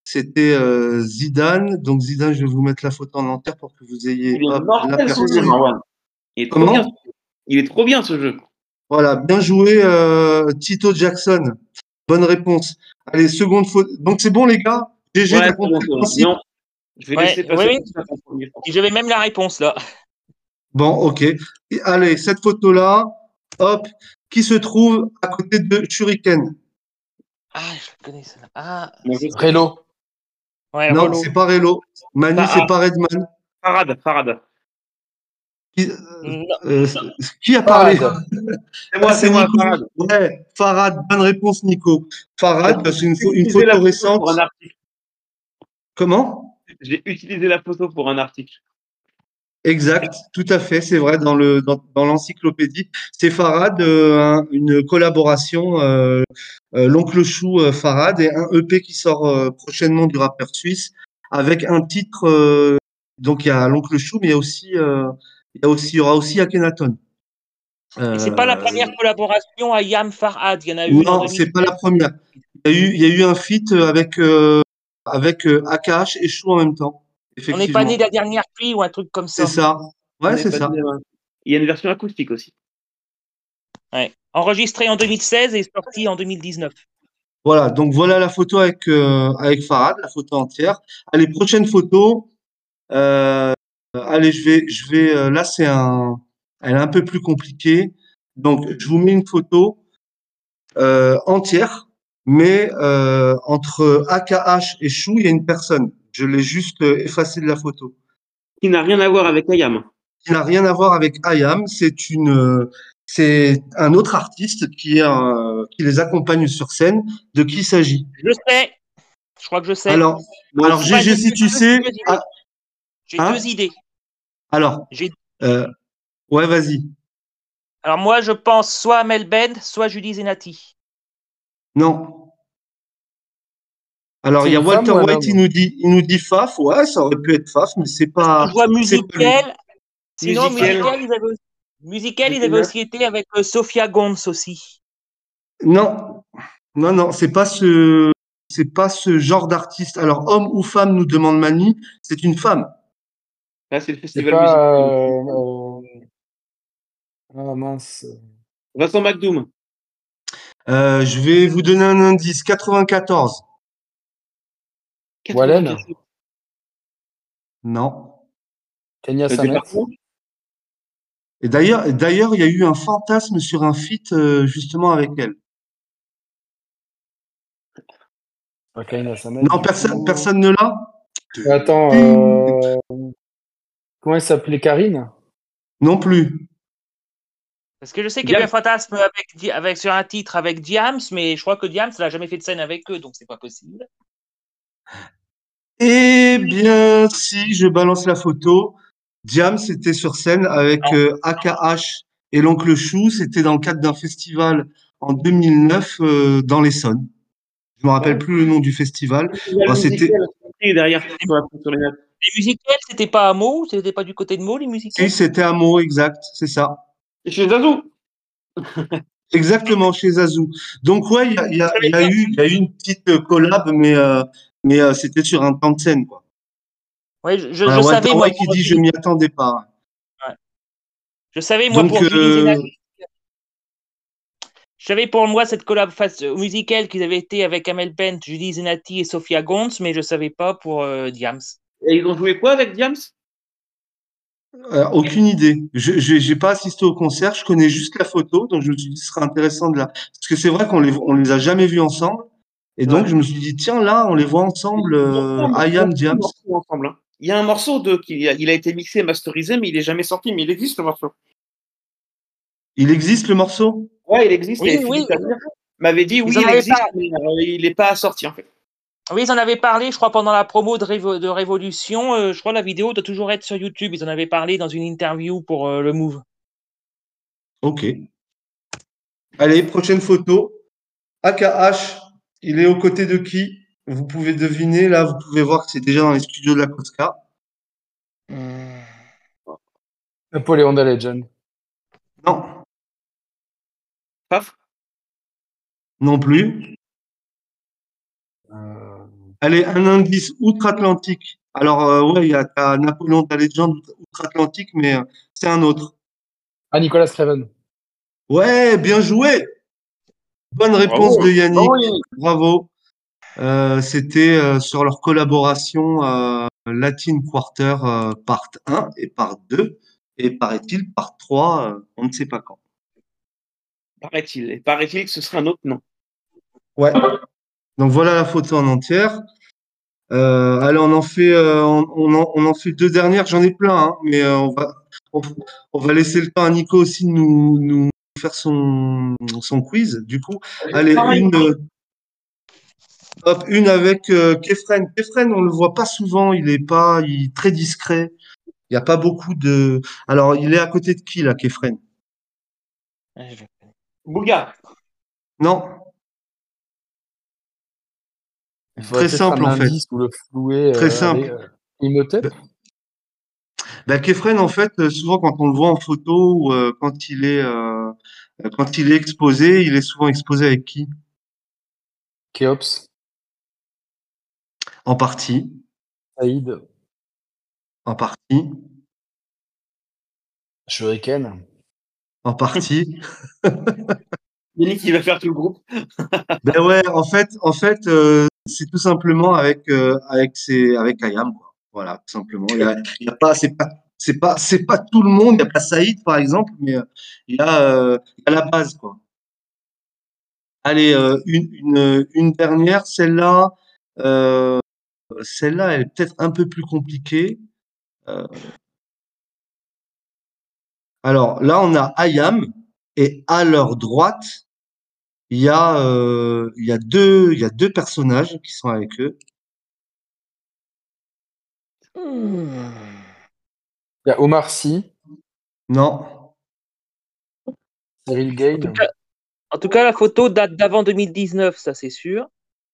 c'était euh, Zidane. Donc Zidane, je vais vous mettre la photo en entière pour que vous ayez Il est hop, mortel ce jeu. Il est trop bien. Il est trop bien ce jeu. Voilà, bien joué euh, Tito Jackson. Bonne réponse. Allez, seconde photo. Donc c'est bon les gars? GG, Ouais, je vais Ouais, oui, je même la réponse là. Bon, ok. Et allez, cette photo-là, hop, qui se trouve à côté de Shuriken Ah, je connais ça. Ah. Relo. ouais, Non, c'est pas Relo. Manu, Ah, c'est ah. pas Redman. Farad, Farad. Qui, euh, qui a parlé. C'est moi, Ah, c'est moi, Nico. Farad. Ouais, Farad, bonne réponse, Nico. Farad, c'est une, photo récente. Comment? J'ai utilisé la photo pour un article. Exact, tout à fait, c'est vrai, dans le dans, dans l'encyclopédie. C'est Farad, euh, un- une collaboration, euh, euh, l'oncle Chou euh, Farad et un EP qui sort euh, prochainement du rappeur suisse avec un titre. euh, donc il y a l'oncle Chou, mais il y a aussi, euh, il y a aussi, il y aura aussi Akhenaton. C'est pas la première collaboration à Yam Farhad. Il y en a eu Non, 2000. c'est pas la première. Il y a eu, il y a eu un feat avec euh, avec AKH et Chou en même temps. On n'est pas né de la dernière pluie ou un truc comme ça. C'est ça. Ouais, est c'est ça. de- Il y a une version acoustique aussi. Ouais. Enregistré en 2016 et sorti en 2019. Voilà, donc voilà la photo avec, euh, avec Farad, la photo entière. Allez, prochaine photo. Euh, allez, je vais, je vais, euh, là, c'est un, elle est un peu plus compliquée. Donc, je vous mets une photo euh, entière, mais euh, entre AKH et Chou, il y a une personne. Je l'ai juste euh, effacé de la photo. Qui n'a rien à voir avec Ayam. Qui n'a rien à voir avec IAM. C'est une, euh, c'est un autre artiste qui est, un- qui les accompagne sur scène. De qui il s'agit? Je sais. Je crois que je sais. Alors, alors j'ai si deux- tu deux- sais. ah, J'ai hein deux idées. alors, J'ai- euh, ouais, vas-y. Alors moi, je pense soit à Mel Bend, soit Julie Zenati. Non. Alors, il y a femme Walter un White, il nous dit, il nous dit Faf. Ouais, ça aurait pu être Faf, mais c'est pas. je vois. Musical. Sinon, Musical. Musical, ils avaient, aussi- Musical, ils avaient 2009. aussi été avec euh, Sophia Gons aussi. Non, non, non, c'est pas ce, c'est pas ce genre d'artiste. Alors, homme ou femme, nous demande Mani. C'est une femme. Là, c'est le festival pas. musical. euh, euh, Ah mince. Vincent McDoom. Euh, je vais vous donner un indice. 94. Wallen Non. Kenya département Et d'ailleurs, il y a eu un fantasme sur un feat euh, justement avec elle. Samet. Non, personne, ne l'a. Attends. euh, Comment elle s'appelait Karine? Non plus. Parce que je sais qu'il y a eu un fantasme avec, sur un titre avec Diams, mais je crois que Diams n'a jamais fait de scène avec eux, donc c'est pas possible. Eh bien, si, je balance la photo. Diam, c'était sur scène avec euh, AKH et l'oncle Chou. C'était dans le cadre d'un festival en 2009 euh, dans l'Essonne. Je me rappelle plus le nom du festival. C'était- derrière sur, les. Les musicals, c'était pas à Meaux C'était pas du côté de Meaux, les musicals Si, c'était un mot exact, c'est ça. Et chez Zazou. Exactement, chez Zazou. Donc, ouais, il y a, y a- il y a eu, il y a eu une petite collab, mais, euh, mais euh, c'était sur un temps de scène, quoi. Ouais, je, je, je savais, moi, qui pour dit, je m'y attendais pas. je savais, moi, Donc, pour euh, savais pour moi cette collab face musicale qu'ils avaient été avec Amel Bent, Julie Zenati et Sophia Gontz, mais je savais pas pour euh, Diams. Et ils ont joué quoi avec Diams? Euh, aucune idée. Je j'ai pas assisté au concert, je connais juste la photo, donc je me suis dit ce serait intéressant de la. Parce que c'est vrai qu'on les on les a jamais vus ensemble, et donc Ouais. je me suis dit tiens là on les voit ensemble, euh, I Am Diams. ensemble. hein. Il y a un morceau de qui il a été mixé, masterisé, mais il est jamais sorti, mais il existe le morceau. Il existe le morceau? Ouais, il existe. Oui, et m'avait dit oui, il existe, parlé. mais euh, il n'est pas sorti en fait. Oui, ils en avaient parlé, je crois, pendant la promo de, Révo- de Révolution. euh, je crois la vidéo doit toujours être sur YouTube. Ils en avaient parlé dans une interview pour euh, le Move. Ok. Allez, prochaine photo. AKH, il est aux côtés de qui? Vous pouvez deviner, là, vous pouvez voir que c'est déjà dans les studios de la Cosca. Napoléon the Legend. Non, Paf. non plus. Euh, Allez, un indice outre-Atlantique. Alors, euh, ouais, il y a Napoléon, ta légende outre-Atlantique, mais euh, c'est un autre. Ah, Nicolas Craven. Ouais, bien joué. Bonne réponse Bravo. de Yannick. Bravo. Euh, C'était euh, sur leur collaboration euh, Latin Quarter euh, part 1 et part 2. Et paraît-il, part 3, euh, on ne sait pas quand. Paraît-il. Et paraît-il que ce serait un autre nom. Ouais. Donc voilà la photo en entière. Euh, allez, on en fait, euh, on, on en, on en fait deux dernières. J'en ai plein, hein, mais euh, on va, on, on va laisser le temps à Nico aussi de nous, nous faire son, son quiz. Du coup, allez, une, euh, hop, une avec euh, Kefren. Kefren, on le voit pas souvent. Il est pas, il est très discret. Il y a pas beaucoup de. Alors, il est à côté de qui là, Kefren? Bouga. Non. Faudrait Très simple, en fait. indice Ou le flouer. Très euh, simple. euh, Imhotep? Ben, Kefren, en fait, euh, souvent quand on le voit en photo ou euh, quand il est euh, euh, quand il est exposé, il est souvent exposé avec qui? Kéops En partie, Saïd en partie, Shuriken en partie. Yannick, il va faire tout le groupe. ben ouais, en fait, en fait, euh, c'est tout simplement avec euh, avec ses avec Ayam, quoi. Voilà, tout simplement. Il y a, il y a pas, c'est pas c'est pas c'est pas tout le monde. Il y a pas Saïd par exemple, mais euh, il y a euh, a la base, quoi. Allez, euh, une, une une dernière, celle-là. Euh, celle-là, elle est peut-être un peu plus compliquée. Euh, alors là, on a Ayam et à leur droite, il y a euh, il y a deux il y a deux personnages qui sont avec eux. Il y a Omar Sy, Non, Cyril En tout, cas, en tout cas, la photo date d'avant 2019, ça c'est sûr.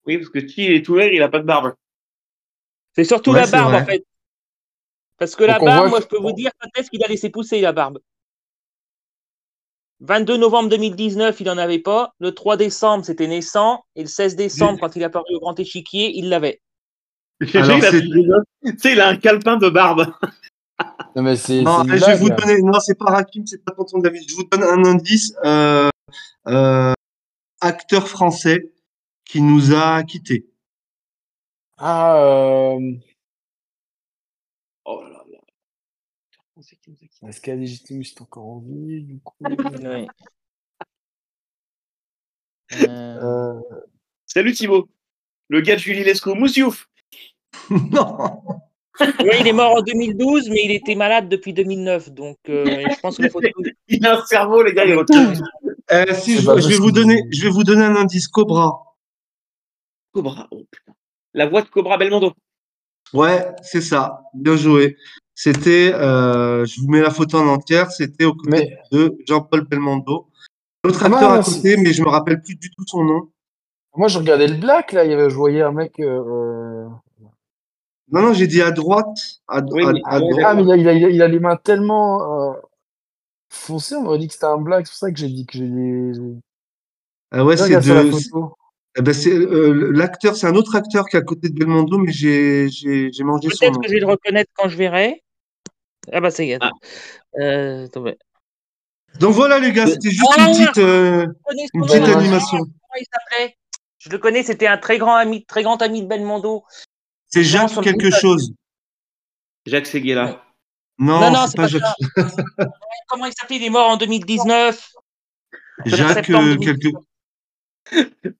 Oui, parce que qui est tout vert, il a pas de barbe. C'est surtout Ouais, la barbe vrai. en fait. Parce que la Donc, barbe, voit moi que- je peux vous dire quand est-ce qu'il a laissé pousser la barbe. 22 novembre 2019, il n'en avait pas. Le 3 décembre, c'était naissant. Et le 16 décembre, quand il est apparu au grand échiquier, il l'avait. Il a. Tu sais, il a un calepin de barbe. Non, mais c'est non, je vais vous donner. Non, c'est pas Rakim, c'est pas Tonton David. Je vous donne un indice. Euh, euh, acteur français qui nous a quittés. Ah, euh, Oh là là là. On sait qui nous a quittés. est-ce qu'Adigitimus est encore en vie du coup? Oui. Euh, Euh, Salut Thibaut. Le gars de Julie Lescaut, Moussiouf. non. Oui, il est mort en 2012, mais il était malade depuis 2009. Donc, euh, je pense que la photo. Il a un cerveau, les gars, il retrouve. Euh, si je, vais vous donner, je vais vous donner un indice. Cobra. Cobra. Oh, putain. La voix de Cobra Belmondo. Ouais, c'est ça. Bien joué. C'était, euh, je vous mets la photo en entière. C'était au côté Mais- de Jean-Paul Belmondo. L'autre Ah acteur à côté, mais je me rappelle plus du tout son nom. moi, je regardais le Black là. Il y avait, je voyais un mec. euh, Non, non, j'ai dit à droite. À, Oui, à- mais- à ouais, droite. Ah, mais il a, il a- il les mains tellement euh, foncées, on m'aurait dit que c'était un black. C'est pour ça que j'ai dit que j'ai des. Ah ouais, c'est de. photo. eh ben, c'est euh, l'acteur, c'est un autre acteur qui est à côté de Belmondo, mais j'ai j'ai j'ai mangé son Peut-être nom. que je vais le reconnaître quand je verrai. Ah bah c'est Ah. Euh. Donc voilà les gars, c'était juste une petite euh, une petite animation. comment il s'appelait? Je le connais, c'était un très grand ami, très grand ami de Belmondo. C'est Jacques quelque chose. Jacques Seguela. Non, Non, non, c'est pas pas Jacques. Comment il s'appelait Il est mort en 2019. Jacques euh, 2019. quelque.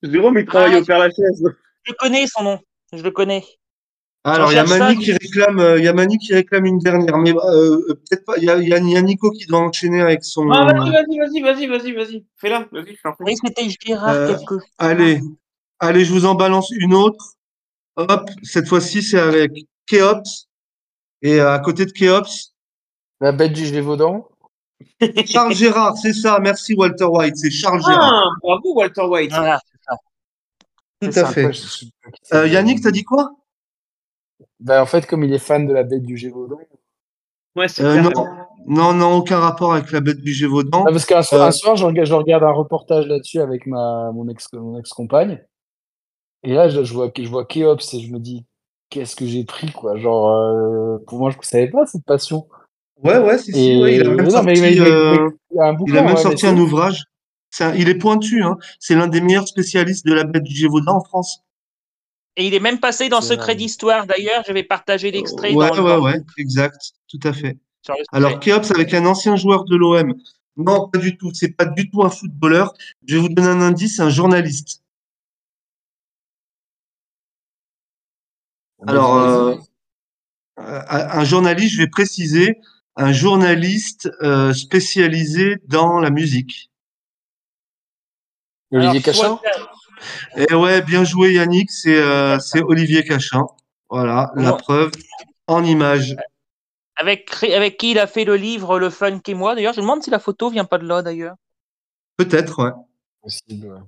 Jérôme, il travaille Ah, au Père Lachaise. Je le connais son nom. Je le connais. Alors il y a ça, Mani qui réclame, euh, il y a Mani qui réclame une dernière, mais euh, euh, peut-être pas. Il y a, il y Nico qui doit enchaîner avec son. Ah, vas-y, vas-y, vas-y, vas-y, vas-y, vas-y. Fais-la, vas-y. Oui, c'était Gérard Euh, quelque chose. Allez, allez, je vous en balance une autre. Hop, cette fois-ci c'est avec Keops et à côté de Keops, La bête du Gévaudan. Charles Gérard, c'est ça. Merci Walter White, c'est Charles Gérard. Ah, bravo, Walter White. Voilà, ça. Tout à fait. Euh, Yannick, t'as dit quoi? Bah, en fait, comme il est fan de la bête du Gévaudan. Ouais, c'est Euh. Non, non, non, aucun rapport avec la bête du Gévaudan. Ah, parce qu'un soir, Euh, soir, je regarde, je regarde un reportage là-dessus avec ma, mon ex, mon ex-compagne. Et là, je, je vois, je vois Keops et je me dis, qu'est-ce que j'ai pris, quoi. Genre, euh, pour moi, je ne savais pas cette passion. Ouais, ouais, si, il a même sorti, un ouais, ouvrage. Il est pointu, hein. C'est l'un des meilleurs spécialistes de la bête du Gévaudan en France. Et il est même passé dans Secret d'Histoire. D'ailleurs, je vais partager l'extrait Ouais, dans, ouais, ouais, exact, tout à fait. Alors, Keops avec un ancien joueur de l'OM. Non, pas du tout. C'est pas du tout un footballeur. Je vais vous donner un indice, c'est un journaliste. Alors, euh, un journaliste, je vais préciser, un journaliste euh, spécialisé dans la musique. Olivier Cachin Et ouais, bien joué Yannick, c'est euh, c'est Olivier Cachin. Voilà, la preuve en image. Avec, avec qui il a fait le livre Le Funk et moi? D'ailleurs, je me demande si la photo vient pas de là, d'ailleurs. Peut-être, ouais. Possible, ouais.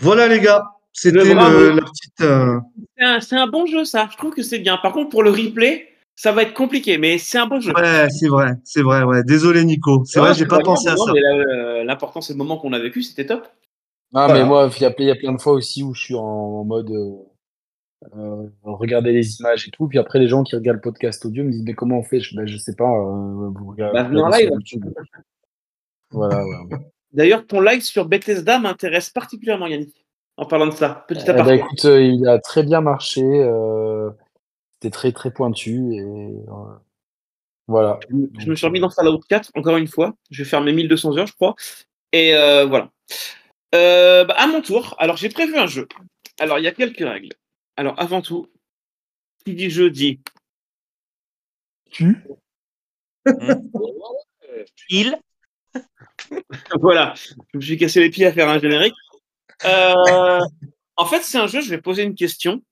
Voilà les gars, c'était la petite. euh, C'est un, c'est un bon jeu, ça. Je trouve que c'est bien. Par contre, pour le replay, ça va être compliqué, mais c'est un bon jeu. Ouais, c'est vrai, c'est vrai, ouais. Désolé Nico, c'est vrai, j'ai pas pensé à non, ça. euh, L'important, c'est le moment qu'on a vécu, c'était top. Ah, Voilà. mais moi, il y, a, il y a plein de fois aussi où je suis en, en mode euh, euh, regarder les images et tout. Puis après, les gens qui regardent le podcast audio me disent Mais comment on fait? Je, ben, je sais pas. euh, vous regardez, Bah, live. YouTube. Voilà, ouais. D'ailleurs, ton live sur Bethesda m'intéresse particulièrement, Yannick. En parlant de ça, petit Eh ben, écoute, euh, il a très bien marché. euh, C'était très, très pointu. Et euh, voilà. Je me suis remis dans Fallout 4, encore une fois. Je vais faire mes 1200 heures, je crois. Et euh, voilà. Euh, bah, à mon tour, alors j'ai prévu un jeu. Alors, il y a quelques règles. Alors, avant tout, qui dit jeu dit. Tu Il. voilà, je me suis cassé les pieds à faire un générique. Euh, en fait, c'est un jeu, je vais poser une question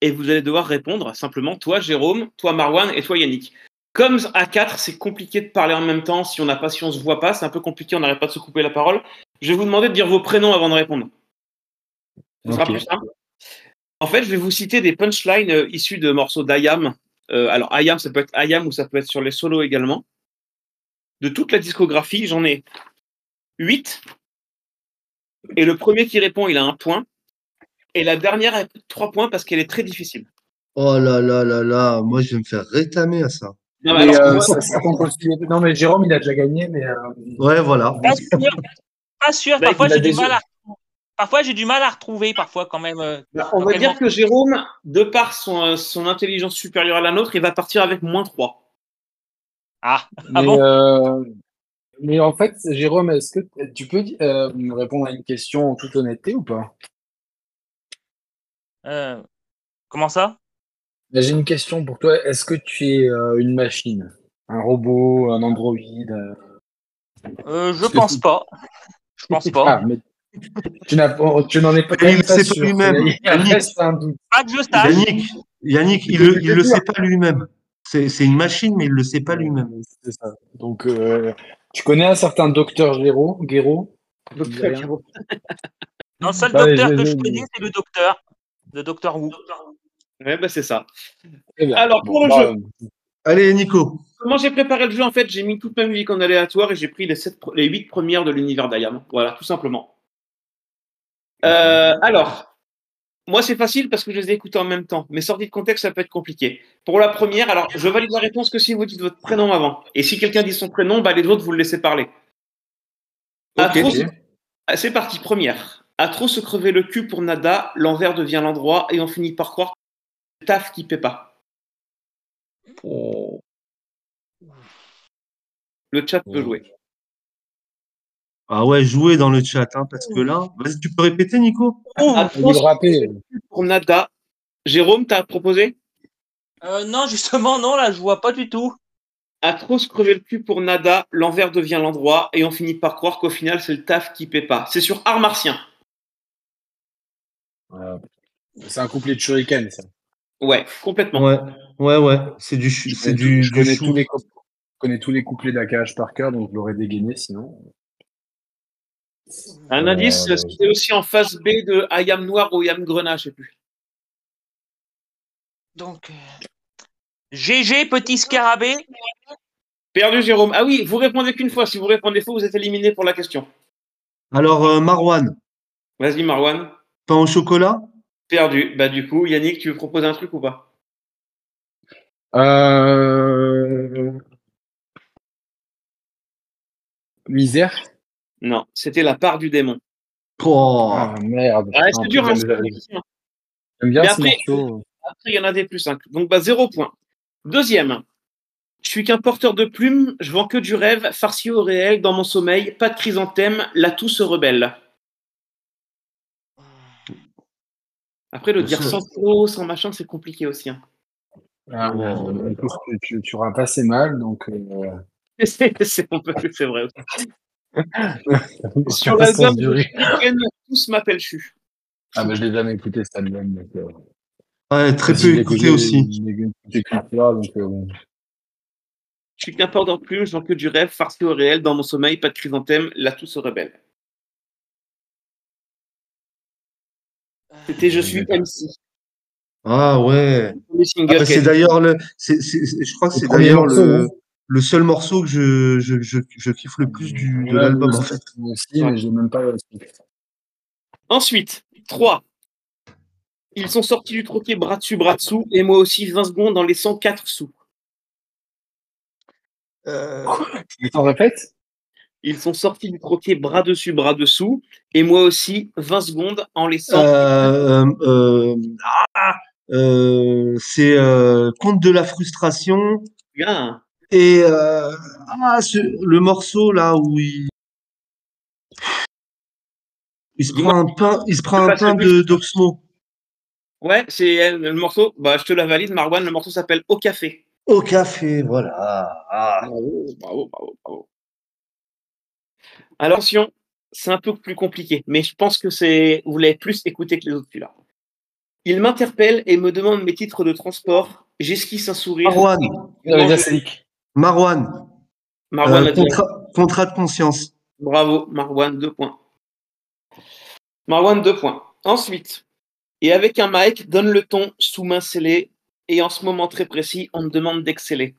et vous allez devoir répondre simplement, toi Jérôme, toi Marwan et toi Yannick. Comme à 4, c'est compliqué de parler en même temps si on n'a pas, si on se voit pas, c'est un peu compliqué, on n'arrête pas de se couper la parole. Je vais vous demander de dire vos prénoms avant de répondre. Ce sera plus simple. En fait, je vais vous citer des punchlines euh, issus de morceaux d'Ayam. Euh, alors, Ayam, ça peut être Ayam ou ça peut être sur les solos également. De toute la discographie, j'en ai 8. Et le premier qui répond, il a un point. Et la dernière, elle a 3 points parce qu'elle est très difficile. Oh là là là là, moi je vais me faire rétamer à ça. Non, mais euh, moi, ça, ça compte aussi. Non, mais Jérôme, il a déjà gagné. Mais, euh, Ouais, voilà. Pas sûr. Pas sûr. Bah, Parfois, j'ai du mal à. Parfois, j'ai du mal à retrouver, parfois, quand même. euh, on va dire que Jérôme, de par son, euh, son intelligence supérieure à la nôtre, il va partir avec moins 3. Ah, ah mais, bon? euh, mais en fait, Jérôme, est-ce que tu peux euh, me répondre à une question en toute honnêteté ou pas? Euh, Comment ça? Là, J'ai une question pour toi. Est-ce que tu es euh, une machine? Un robot Un androïde euh, Euh, Je pense pas. Je pense pas. Ah, mais tu n'en es pas, ne pas sait pas sûr. lui-même. Il Yannick. reste un doute. Pas que je sache. Yannick, Yannick, il le, il le sait pas lui-même. C'est une machine, mais il le sait pas lui-même. C'est ça. Donc, euh, tu connais un certain docteur Guéraud Guéraud? Docteur Rien. Giraud. Non, le seul Allez, docteur que je- connais, c'est le docteur. Le docteur Wu. Ouais, bah, c'est ça. Bien. Alors, pour le bah, Allez, Nico. Comment j'ai préparé le jeu En fait, j'ai mis toute ma musique en aléatoire et j'ai pris les, sept, les 8 premières de l'univers d'Ayam. Voilà, tout simplement. Euh, alors, moi, c'est facile parce que je les ai écoutées en même temps. Mais sorti de contexte, ça peut être compliqué. Pour la première, alors, je valide la réponse que si vous dites votre prénom avant. Et si quelqu'un dit son prénom, bah, les autres, vous le laissez parler. Trop Ah, C'est parti, première. À trop se crever le cul pour nada, l'envers devient l'endroit et on finit par croire que c'est le taf qui paie pas. Le chat peut Oh. jouer. Ah ouais, jouez dans le chat, hein, parce que là, vas-y, tu peux répéter, Nico rappeler. pour nada. Jérôme, t'as proposé? Euh, non, justement, non, là, je vois pas du tout. À trop se crever le cul pour nada, l'envers devient l'endroit et on finit par croire qu'au final c'est le taf qui paie pas. C'est sur Art Martien. Euh, C'est un couplet de Shuriken, ça. Ouais, complètement. Ouais, ouais, ouais. C'est du, c'est du, je du connais tous les, co- je connais tous les couplets d'AKH par cœur, donc je l'aurais dégainé sinon. Un Euh, indice, c'est aussi en face B de Ayam Noir ou Ayam Grenat, je sais plus. Donc, euh, GG, petit scarabée. Perdu Jérôme. Ah oui, vous répondez qu'une fois. Si vous répondez faux, vous êtes éliminé pour la question. Alors, euh, Marwan, Vas-y Marwan. pain au chocolat Perdu. Bah du coup, Yannick, tu veux proposer un truc ou pas? Euh... Misère. Non, c'était la part du démon. Oh. Ah merde. Ah, c'est dur, hein, J'aime bien Mais ce après- il y en a des plus 5. Donc, bah, zéro point. Deuxième. Je suis qu'un porteur de plumes, je vends que du rêve, farci au réel, dans mon sommeil, pas de chrysanthème, l'atout se rebelle. Après, le dire sans pro, sans machin, c'est compliqué aussi. hein. Ah, Ouais. en plus, tu, tu, tu auras passé mal, donc. Euh... C'est vrai. Sur l'album tous m'appellent Chu. Ah, bah, je l'ai jamais écouté cet album. Donc, euh... Ouais, très peu écouté aussi. Je euh. Je suis qu'un porteur de plumes, je vends que du rêve, farci au réel, dans mon sommeil, pas de chrysanthème, l'atout se rebelle. C'était Je suis MC. Ah ouais. Ah, bah, c'est d'ailleurs le, je crois que c'est d'ailleurs morceau, le, hein. Le seul morceau que je, je, je, je kiffe le plus du, de l'album en fait. moi aussi, mais j'ai même pas. Ensuite, 3. Ils sont sortis du troquet bras dessus, bras dessous, et moi aussi 20 secondes en laissant 4 sous. Euh, Tu t'en répètes Ils sont sortis du troquet bras dessus, bras dessous, et moi aussi 20 secondes en laissant. euh, euh, ah, euh, c'est euh, Conte de la frustration Bien. Et euh, ah, ce- le morceau là où il il se prend un pain, il se prend un pain de d'Oxmo Ouais, c'est elle, le morceau. Bah, je te la valide, Marwan. Le morceau s'appelle Au café. au café, voilà. Ah. Bravo, bravo, bravo, bravo. Alors, attention, c'est un peu plus compliqué, mais je pense que c'est vous l'avez plus écouté que les autres celui-là. Il m'interpelle et me demande mes titres de transport. J'esquisse un sourire. Marwan. Marwan, Marwan euh, contrat, contrat de conscience. Bravo, Marwan, deux points. Marwan, deux points. Ensuite, et avec un mic, donne le ton sous main scellée, et en ce moment très précis, on me demande d'exceller.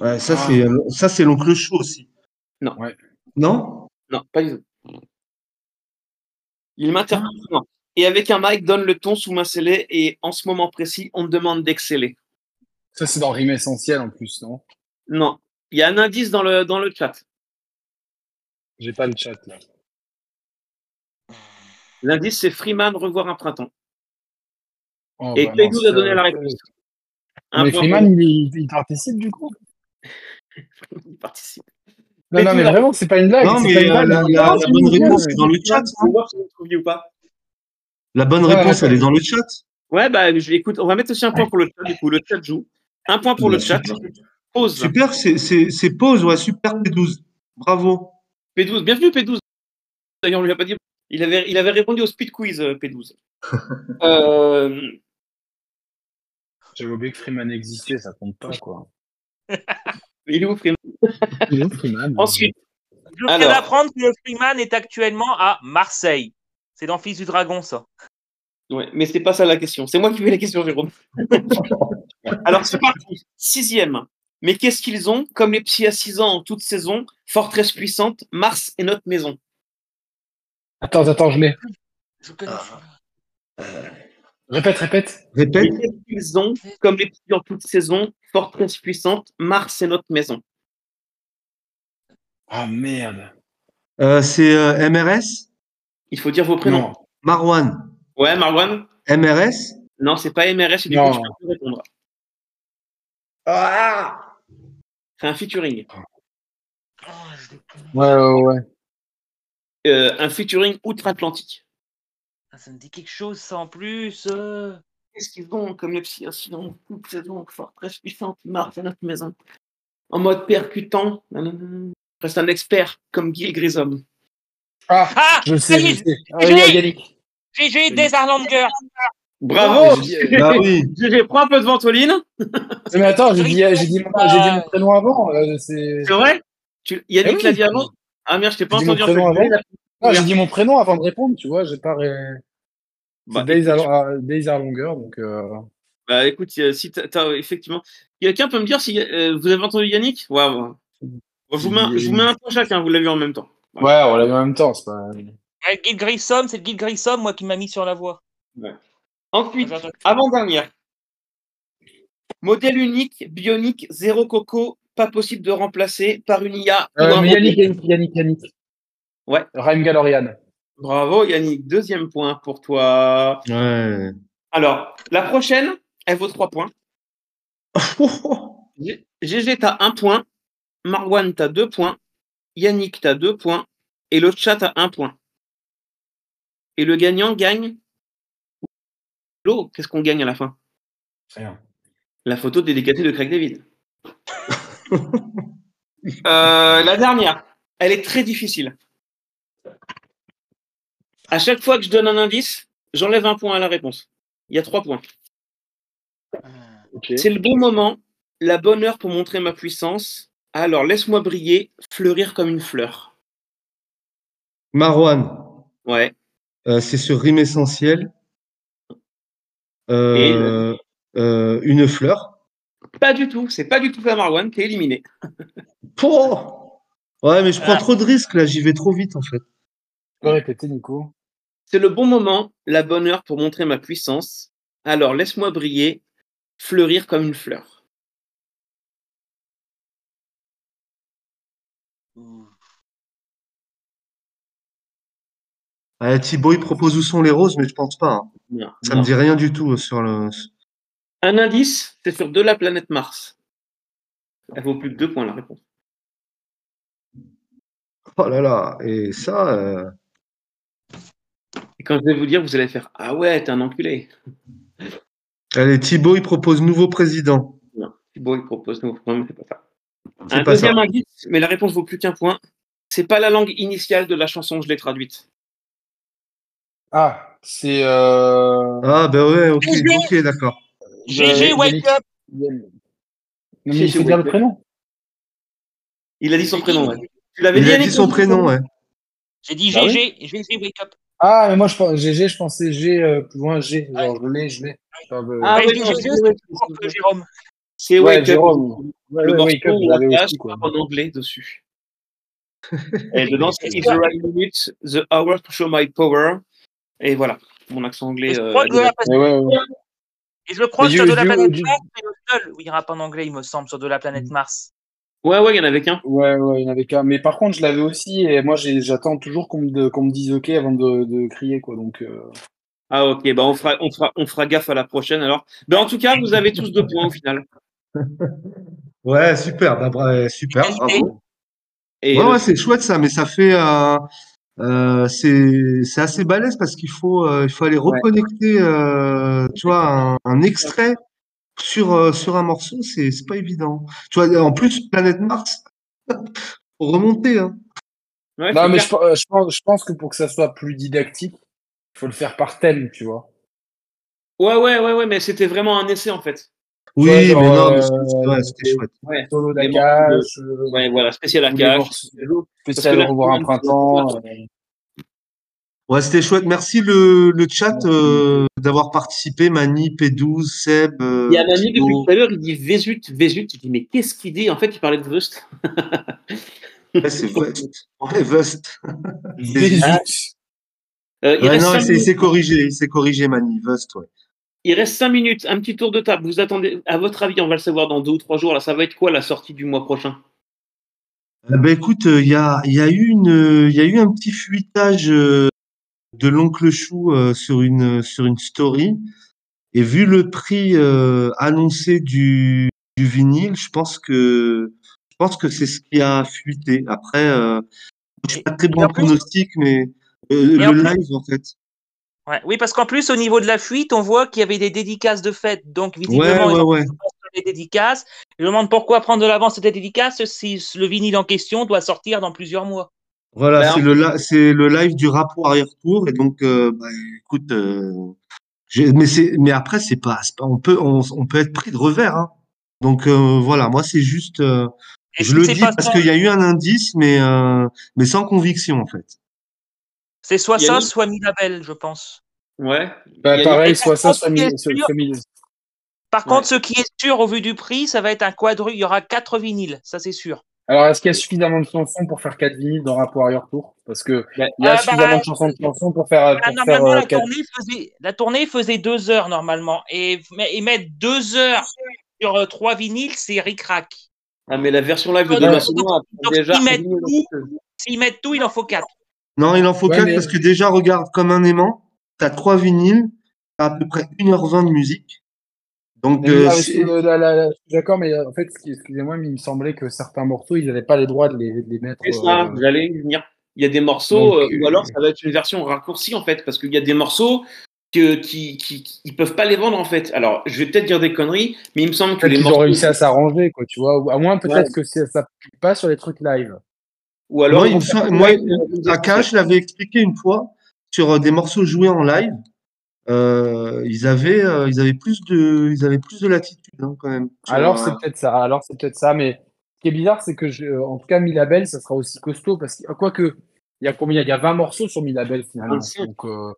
Ouais, ça Ah. c'est ça c'est l'oncle chaud aussi. Non. Ouais. Non? Non, pas du tout. Il m'interpelle. non. Et avec un mic, donne le ton sous main scellée, et en ce moment précis, on me demande d'exceller. Ça, c'est dans Rime Essentiel en plus, non? Non. Il y a un indice dans le, dans le chat. J'ai pas le chat là. L'indice, c'est Freeman revoir un printemps. Oh, Et bah, non, a donné la réponse. Un Mais Freeman, il, il participe du coup? Il participe. Non, non, Pegou mais l'a- vraiment, c'est pas une blague. Non, mais pas une euh, blague. la, Non, la- c'est la bonne réponse est dans le chat. On va voir si vous trouviez ou pas. La bonne Ouais, réponse, ouais, elle est dans le chat. Ouais, bah, je, écoute, on va mettre aussi un point pour le chat, du coup. Le chat joue. Un point pour le chat. Pause. Super, c'est pause, ouais, super P12. Bravo. P12. Bienvenue, P12. D'ailleurs, on lui a pas dit. Il avait, il avait répondu au speed quiz, euh, P12. Euh, J'avais oublié que Freeman existait, ça compte pas quoi. il est où, Freeman? Il est où, Freeman? Ensuite, Je viens d'apprendre que Freeman est actuellement à Marseille. C'est dans Fils du Dragon, ça. Ouais, mais c'est pas ça la question. C'est moi qui fais la question, Jérôme. Alors, c'est parti. Sixième. Mais qu'est-ce qu'ils ont Comme les petits à 6 ans en toute saison, forteresse puissante, Mars est notre maison? Attends, attends, je mets. Je connais. Répète, répète. Répète. Mais qu'est-ce qu'ils ont Comme les petits en toute saison, forteresse puissante, Mars est notre maison? Ah merde. Euh, c'est euh, MRS Il faut dire vos prénoms. Non. Marwan. Ouais, Marwan MRS Non, c'est pas MRS, et du Non. coup, tu peux répondre. Ah C'est un featuring. Ah, je. Ouais, ouais, ouais. Euh, un featuring outre-Atlantique. Ah, ça me dit quelque chose, ça en plus. euh. Qu'est-ce qu'ils ont comme les petits incidents toute saison, forteresse puissante, Mars est notre maison. En mode percutant, nanana. reste un expert comme Guy Grissom. Ah, Ah je sais, je sais. Ah, je oui, l'ai. Yannick. GG des Arlanger. Bravo Bah oui. GG, prends un peu de ventoline. Mais attends, j'ai dit, j'ai dit, mon- j'ai dit mon prénom avant. euh, c'est- C'est vrai? Tu... Yannick Eh oui. l'a dit avant? Ah merde, je t'ai pas J'ai dit mon entendu. en prénom fait. avant. Non, j'ai dit mon prénom avant de répondre, tu vois. J'ai pas. ré- Bah, Days écoute, are, Days are longer, donc. euh, bah, écoute, euh, si t'as, t'as- effectivement. Quelqu'un peut me dire si euh, vous avez entendu Yannick? Ouais. Je vous, mets, un- je vous mets un point chacun, vous l'avez vu en même temps. Ouais, on l'a vu en même temps, c'est pas. Guy Grissom, c'est le Guy Grissom, moi, qui m'a mis sur la voie. Ensuite, avant-dernière. Modèle unique, bionique, zéro coco, pas possible de remplacer par une IA. Euh, mais. Yannick, Yannick, Yannick, Yannick. Ouais. Raim Galorian. Bravo Yannick, deuxième point pour toi. Ouais. Alors, la prochaine, elle vaut trois points. GG, t'as un point. Marwan, t'as deux points. Yannick, t'as deux points. Et le chat a un point. Et le gagnant gagne. L'eau, qu'est-ce qu'on gagne à la fin? Rien. La photo dédicacée de Craig David. Euh, la dernière, elle est très difficile. À chaque fois que je donne un indice, j'enlève un point à la réponse. Il y a trois points. Ok. C'est le bon moment, la bonne heure pour montrer ma puissance. Alors laisse-moi briller, fleurir comme une fleur. Marwan. Ouais. Euh, c'est sur rime essentiel. Euh, euh, une fleur. Pas du tout, c'est pas du tout ça Marwan, t'es éliminé. Oh ouais, mais je prends Ah. trop de risques là, j'y vais trop vite en fait. Tu peux répéter, Nico C'est le bon moment, la bonne heure pour montrer ma puissance. Alors laisse-moi briller, fleurir comme une fleur. Ah, Thibaut, il propose où sont les roses, mais je pense pas. hein. Non, Ça non. me dit rien du tout euh, sur le. Un indice, c'est sur de la planète Mars. Elle vaut plus que deux points la réponse. Oh là là, et ça. euh, Et quand je vais vous dire, vous allez faire Ah ouais, t'es un enculé. Allez, Thibaut, il propose nouveau président. Non, Thibaut, il propose non, non, mais c'est pas ça. Un pas ça. deuxième indice, mais la réponse vaut plus qu'un point. C'est pas la langue initiale de la chanson, je l'ai traduite. Ah, c'est. Euh... Ah, ben ouais, ok, GG. ok, d'accord. GG, wake up. Non, mais il faut dire le prénom. Il a dit son prénom, ouais. Tu l'avais Il dit, a Yannick dit son prénom, ouais. J'ai dit Bah GG, GG, wake up. Ah, mais moi, je pense, GG, je pensais G euh, plus loin G. Genre, je l'ai, je l'ai. Euh, Ah Ouais, oui, je GG, Jérôme. C'est Wake Up. Jérôme. Le Wake Up, je quoi. en anglais dessus. Et dedans, c'est It's the right minute, the hour to show my power. Et voilà, mon accent anglais. je euh, de la, que sur du- de la planète Mars, c'est le seul où il rappe en anglais, il me semble, sur de la planète Mars. Ouais, ouais, il y en avait qu'un. Ouais, ouais, il y en avait qu'un. Mais par contre, je l'avais aussi, et moi, j'attends toujours qu'on me, dise OK avant de, de crier, quoi. Donc, euh, Ah, ok, bah on fera, on, fera, on fera gaffe à la prochaine alors. Ben, en tout cas, vous avez tous deux points au final. Ouais, super, bah, super, bravo. Et Ouais, le- ouais, c'est chouette ça, mais ça fait. euh, euh, c'est c'est assez balèze parce qu'il faut, euh, il faut aller Ouais. reconnecter, euh, tu vois, un, un extrait sur, euh, sur un morceau, c'est c'est pas évident. Tu vois, en plus, Planète Mars, faut remonter, hein. ouais, Non, mais je pense, je pense que pour que ça soit plus didactique, il faut le faire par thème, tu vois. ouais, ouais, ouais, ouais, mais c'était vraiment un essai en fait. Oui, Ouais, genre, mais non, mais euh, c'était ouais, chouette. Ouais, Solo d'Akash, euh, ouais voilà, spécial que spécial revoir un printemps. euh, Ouais, c'était chouette. Merci le, le chat euh, d'avoir participé. Mani, P12, Seb. euh, Il y a ami depuis tout à l'heure, il dit Vesut, Vesut. Je dis, mais qu'est-ce qu'il dit? En fait, il parlait de Vust. Ouais, c'est Vust. Ouais, Vust. Vésus. Euh, il, Ouais, non, minutes. c'est corrigé, c'est corrigé, Mani. Vust, ouais. Il reste cinq minutes. Un petit tour de table. Vous attendez, à votre avis, on va le savoir dans deux ou trois jours. Là, ça va être quoi la sortie du mois prochain? Eh ben, écoute, il y a, il y a eu une, euh, il y a eu un petit fuitage euh, de l'oncle Chou euh, sur une, sur une story. Et vu le prix annoncé du, du vinyle, je pense que, je pense que c'est ce qui a fuité. Après, je suis pas très bon pronostic, mais le live, en fait. Ouais. Oui, parce qu'en plus, au niveau de la fuite, on voit qu'il y avait des dédicaces de fête. Donc, Ouais, visiblement, ils ont des dédicaces. Je me demande pourquoi prendre de l'avance sur des dédicaces si le vinyle en question doit sortir dans plusieurs mois. Voilà, Ben, c'est le, live du rap au arrière-tour. Et donc, euh, bah, écoute, euh, mais c'est, mais après, c'est pas, on peut, on, on peut être pris de revers. Hein. Donc euh, voilà, moi c'est juste, euh, je le dis parce qu'il y a eu un indice, mais euh, mais sans conviction en fait. C'est soit ça, Yannick soit Milabel, je pense. Ouais. Bah, pareil, soit ça, par soit contre, mille. ce qui est soit- sûr- soit mille. Par Ouais. contre, ce qui est sûr au vu du prix, ça va être un quadru. Il y aura quatre vinyles, ça c'est sûr. Alors, est-ce qu'il y a suffisamment de chansons pour faire 4 vinyles dans Rapport Ailleurs Tour Parce que Ouais. il y a Euh, bah, suffisamment de chansons, de chansons pour faire, Ah, pour faire normalement, euh, la, quatre- tournée faisait, la tournée faisait deux heures normalement. Et, et mettre deux heures sur euh, trois vinyles, c'est ric-rac. Ah, mais la version live de. Demain Soir, déjà. s'ils mettent mettent tout, il en faut quatre. Non, il en faut Ouais, quatre mais- parce que déjà, regarde, comme un aimant, t'as trois vinyles, t'as à peu près 1h20 de musique. Donc, euh, ah, euh, D'accord, mais euh, en fait, excusez-moi, mais il me semblait que certains morceaux, ils n'avaient pas les droits de les, de les mettre. C'est ça, euh, j'allais y venir. Il y a des morceaux, Donc, euh, ou euh, alors ça va être une version raccourcie en fait, parce qu'il y a des morceaux que, qui, qui, qui- ils peuvent pas les vendre en fait. Alors, je vais peut-être dire des conneries, mais il me semble que les qu'ils morceaux. ont réussi à s'arranger, quoi, tu vois. À moins, peut-être Ouais. que c'est- ça ne pas sur les trucs live. Ou alors, moi, il me moi, live, euh, Akash l'avait expliqué une fois sur euh, des morceaux joués en live. Euh, ils avaient, euh, ils avaient plus de, ils avaient plus de latitude hein, quand même. Alors, c'est peut-être ça. Alors, c'est peut-être ça. Mais ce qui est bizarre, c'est que, je, en tout cas, Milabel, ça sera aussi costaud. Parce que, quoique, il y a combien? Il y a 20 morceaux sur Milabel, finalement. 25. Donc, euh,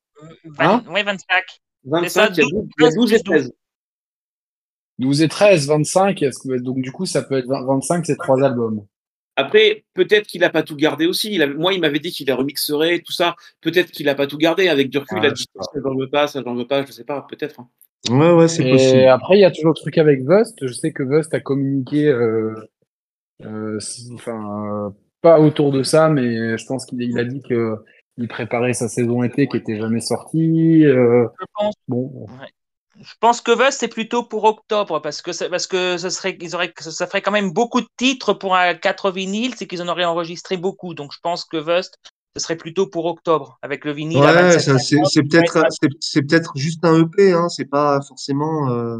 Vingt- ouais, 25. 25, il y a 12, il y a 12 et 13. 12 et 13, 25. est-ce que- donc, du coup, ça peut être 20 25, c'est trois albums. Après, peut-être qu'il a pas tout gardé aussi. Il a- moi, il m'avait dit qu'il les remixerait, tout ça. Peut-être qu'il a pas tout gardé. Avec du recul, il a dit sais pas. ça, j'en veux pas, ça, j'en veux pas, je sais pas, peut-être. hein. Ouais, ouais, c'est Et possible. après, il y a toujours le truc avec Vust. Je sais que Vust a communiqué, euh, euh, enfin, euh, pas autour de ça, mais je pense qu'il il a dit que il préparait sa saison été qui était jamais sortie. euh, Je pense, bon, je pense que Vust, c'est plutôt pour octobre, parce que, ça- parce que ça, serait, ils auraient, ça ferait quand même beaucoup de titres pour un 4 vinyles, c'est qu'ils en auraient enregistré beaucoup. Donc, je pense que Vust, ce serait plutôt pour octobre, avec le vinyle Ouais, 27 ça, c'est, c'est peut-être, peut-être juste un EP, hein. C'est pas forcément, euh,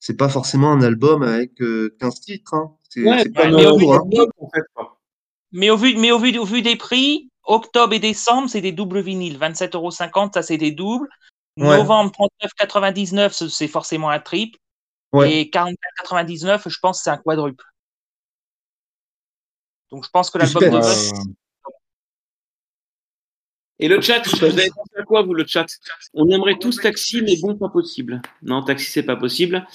c'est pas forcément un album avec euh, 15 titres, hein. C'est, Ouais, c'est pas mais au vu hein. en fait. Mais au vu, mais au vu, au vu des prix, octobre et décembre, c'est des doubles vinyles. 27,50€, ça c'est des doubles. Ouais. Novembre, 39,99€, ce- c'est forcément un triple. Ouais. Et 44,99€, je pense que c'est un quadruple. Donc je pense que l'album de euh, Et le chat, vous avez pensé à quoi, vous, le chat? On aimerait tous Taxi, mais bon, pas possible. Non, Taxi, c'est pas possible.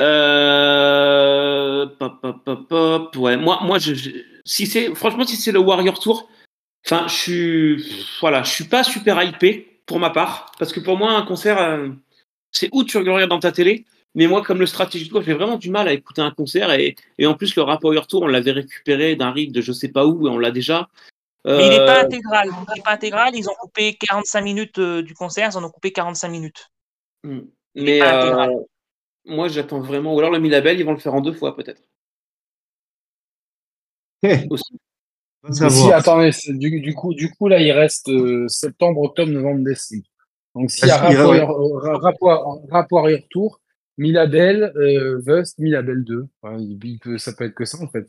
Euh... Pop, pop, pop, pop. Ouais, moi, moi je, je- si c'est, franchement, si c'est le Warrior Tour, enfin, je suis, voilà, je suis pas super hypé pour ma part, parce que pour moi, un concert, euh, c'est où tu regardes dans ta télé. Mais moi, comme le Strategy Tour, j'ai vraiment du mal à écouter un concert et, et en plus, le rap Warrior Tour, on l'avait récupéré d'un riff de je sais pas où et on l'a déjà. mais il n'est pas Euh, intégral. Il n'est pas intégral. Ils ont coupé 45 minutes euh, du concert, ils en ont coupé 45 minutes. Mm. Il Mais est pas euh, intégral. moi, j'attends vraiment. Ou alors le Milabel, ils vont le faire en deux fois, peut-être. Aussi. Si, attendez, du, du coup, du coup, là, il reste euh, septembre, octobre, novembre, décembre. Donc, s'il y a rapport, euh, ra- rapport, rapport et retour, Milabel, euh, Vust, Milabel 2. Ouais, il- il peut- ça peut être que ça, en fait.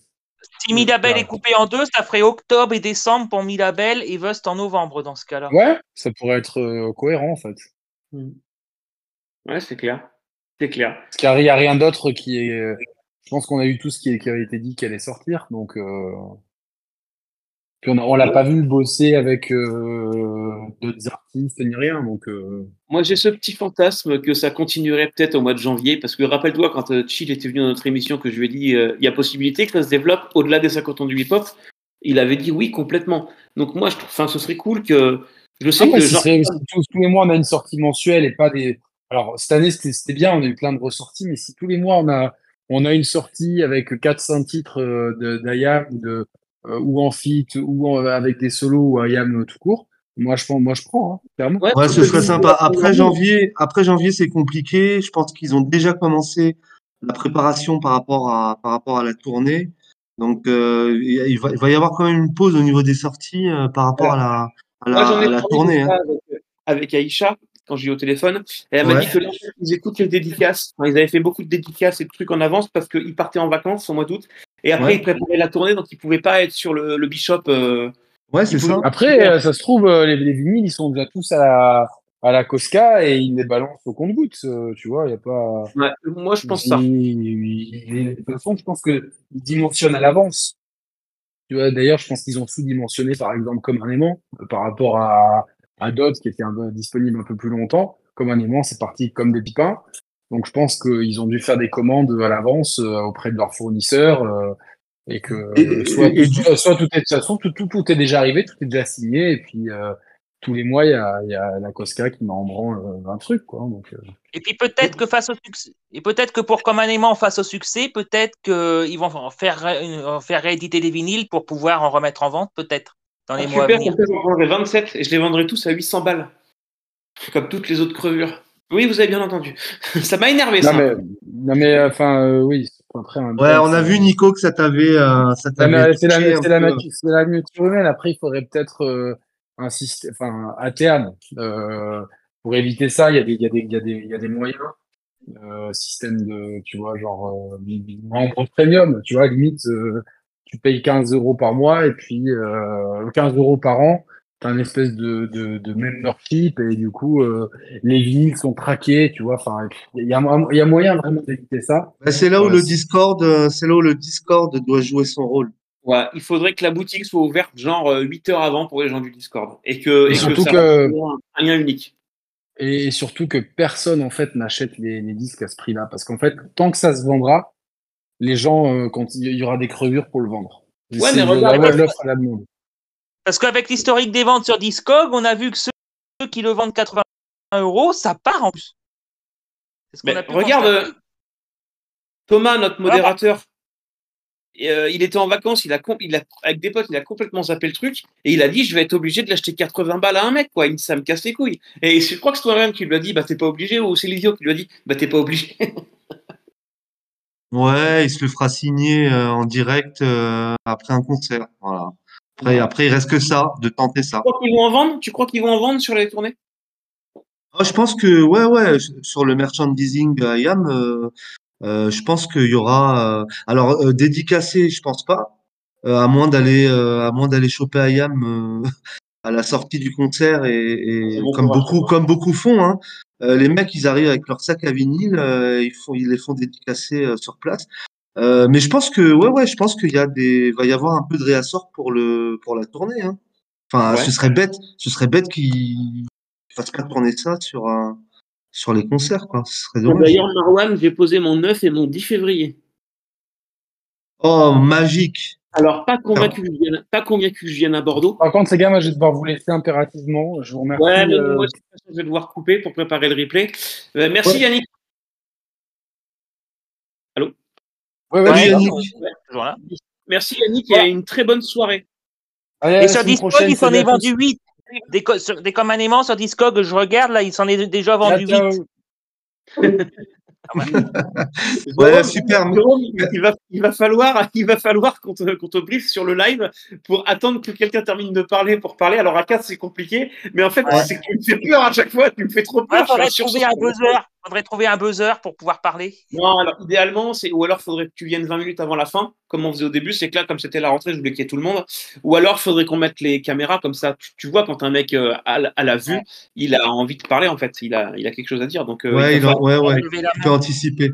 Si Milabel Ouais. est coupé en deux, ça ferait octobre et décembre pour Milabel et Vust en novembre dans ce cas-là. Ouais, ça pourrait être euh, cohérent, en fait. Mm. Ouais, c'est clair. C'est clair. Parce qu'il n'y a, rien d'autre qui est. Je pense qu'on a eu tout ce qui, est- qui avait été dit qui allait sortir. Donc, euh, Puis on, on l'a pas vu bosser avec euh, d'autres artistes ni rien. Donc, euh, Moi, j'ai ce petit fantasme que ça continuerait peut-être au mois de janvier, parce que rappelle-toi, quand euh, Chill était venu dans notre émission, que je lui ai dit il y a possibilité que ça se développe au-delà des 50 ans du hip-hop, il avait dit oui, complètement. Donc, moi, je ce serait cool que. Je sais Ah, mais que genre. serait- tous, tous les mois on a une sortie mensuelle et pas des. Alors cette année c'était bien, on a eu plein de ressorties, mais si tous les mois on a on a une sortie avec 4-5 titres d'Ayam ou de ou en feat ou en- avec des solos ou Ayam tout court, moi je prends, moi je prends, hein, clairement. Ouais, ce serait sympa. Après janvier, après janvier, c'est compliqué. Je pense qu'ils ont déjà commencé la préparation par rapport à, par rapport à la tournée. Donc, euh, il va, il va y avoir quand même une pause au niveau des sorties euh, par rapport à la, à la, j'en ai à la parlé tournée. hein. avec Aïcha quand j'ai eu au téléphone. Et elle m'a Ouais. dit que là, ils écoutent les dédicaces. Enfin, ils avaient fait beaucoup de dédicaces et de trucs en avance parce qu'ils partaient en vacances au mois d'août. Et après, Ouais. ils préparaient la tournée, donc ils pouvaient pas être sur le, le Bishop. euh, Ouais, c'est ça. Après, euh, ça se trouve, euh, les, les vinyles ils sont déjà tous à la à la Cosca et ils les balancent au compte-gouttes, euh, tu vois, il y a pas. ouais, moi, je pense ça. Il- il- il- de toute façon, je pense qu'ils dimensionnent à l'avance. Tu vois, d'ailleurs, je pense qu'ils ont sous-dimensionné, par exemple, comme un aimant, euh, par rapport à, à d'autres qui étaient un peu disponibles un peu plus longtemps. Comme un aimant, c'est parti comme des pipins. Donc, je pense qu'ils ont dû faire des commandes à l'avance euh, auprès de leurs fournisseurs euh, et que Et- soit, et- et- soit, soit tout est de toute façon, tout, tout, tout est déjà arrivé, tout est déjà signé, et puis euh, tous les mois, il y a, il y a la Cosca qui met en branle euh, un truc, quoi. Donc, euh, Et puis peut-être que face au succès, et peut-être que pour comme un aimant face au succès, peut-être qu'ils vont faire, faire rééditer des vinyles pour pouvoir en remettre en vente, peut-être, dans les Ah, mois à super, venir. comme ça, j'en prendrai 27 et je les vendrai tous à 800 balles. Comme toutes les autres crevures. Oui, vous avez bien entendu. ça m'a énervé, non ça. mais, non mais, enfin, euh, oui. Après, même Ouais, on a vu Nico que ça t'avait, euh, ça Ouais, t'avait mais C'est la, c'est la, la nature humaine. Après, il faudrait peut-être euh, un système, enfin, à terme, euh, pour éviter ça, il y a des, il y a des, il y a des, il y a des moyens. Euh, système de, tu vois, genre, euh, membre premium, tu vois, limite, euh, tu payes 15 euros par mois et puis euh, 15 euros par an, t'as une espèce de, de, de membership et du coup, euh, les vinyles sont traqués, tu vois, enfin, il y a, il y a moyen vraiment d'éviter ça. Bah, c'est là où Ouais, le Discord, euh, c'est là où le Discord doit jouer son rôle. Ouais, il faudrait que la boutique soit ouverte genre euh, 8 heures avant pour les gens du Discord. Et que, Et et surtout ça que- un lien unique. Et surtout que personne en fait n'achète les, les disques à ce prix-là, parce qu'en fait, tant que ça se vendra, les gens, euh, quand il y aura des crevures pour le vendre. Ouais, mais le- regarde, la- l'offre à la demande. Parce qu'avec l'historique des ventes sur Discog, on a vu que ceux qui le vendent 80 euros, ça part en plus. C'est ce qu'on Mais a pu regarde, euh, Thomas, notre Voilà. modérateur, et, euh, il était en vacances, il a, com- il a, avec des potes, il a complètement zappé le truc, et il a dit Je vais être obligé de l'acheter 80 balles à un mec, quoi. Il- Ça me casse les couilles. Et je crois que c'est toi-même qui lui a dit Bah, t'es pas obligé, ou c'est l'idiot qui lui a dit Bah, t'es pas obligé. Ouais, il se le fera signer euh, en direct euh, après un concert. Voilà. Après, après, il reste que ça, de tenter ça. Tu crois qu'ils vont en vendre? Tu crois qu'ils vont en vendre sur les tournées? Ah, je pense que, ouais, ouais, sur le merchandising à IAM, euh, euh, je pense qu'il y aura. euh, alors, euh, dédicacé, je pense pas, euh, à moins d'aller, euh, à moins d'aller choper à IAM euh, à la sortie du concert et, et bon comme beaucoup, comme beaucoup font, hein, euh, les mecs, ils arrivent avec leur sac à vinyle, euh, ils font, ils les font dédicacer euh, sur place. Euh, mais je pense que, ouais, ouais, je pense qu'il y a des, va y avoir un peu de réassort pour le, pour la tournée. Hein. Enfin, Ouais. ce serait bête, ce serait bête qu'ils fassent pas tourner ça sur un, sur les concerts, quoi. Ce serait dommage. D'ailleurs, Marwan, j'ai posé mon 9 et mon 10 février. Oh, magique. Alors, pas convaincu, que je vienne, pas convaincu que je vienne à Bordeaux. Par contre, les gars, moi, je vais devoir vous laisser impérativement. Je vous remercie. Ouais, mais euh, moi, je vais devoir couper pour préparer le replay. Euh, merci Ouais. Yannick. ouais, ouais, Yannick. là. Merci Yannick et une très bonne soirée. Allez, Et sur prochaine, il s'en est vendu 8. Des, co- sur- des comme un aimant sur Discog, je regarde, là, il s'en est déjà vendu Ciao, 8. Ouais, super. Il, va, il, va falloir, il va falloir qu'on te, qu'on te briefe sur le live pour attendre que quelqu'un termine de parler pour parler. Alors à 4, c'est compliqué, mais en fait, Ouais. c'est que tu me fais peur à chaque fois, tu me fais trop Ouais, peur. je suis un sursaut. Faudrait trouver un buzzer pour pouvoir parler. Non, alors idéalement, c'est ou alors faudrait que tu viennes 20 minutes avant la fin, comme on faisait au début. C'est que là, comme c'était la rentrée, je voulais qu'il y ait tout le monde. Ou alors faudrait qu'on mette les caméras comme ça. Tu, tu vois quand un mec euh, a, la- a la vue, il a envie de parler en fait. Il a, il a quelque chose à dire. Donc euh, Ouais, il il va a- ouais, ouais. Main. peux anticiper.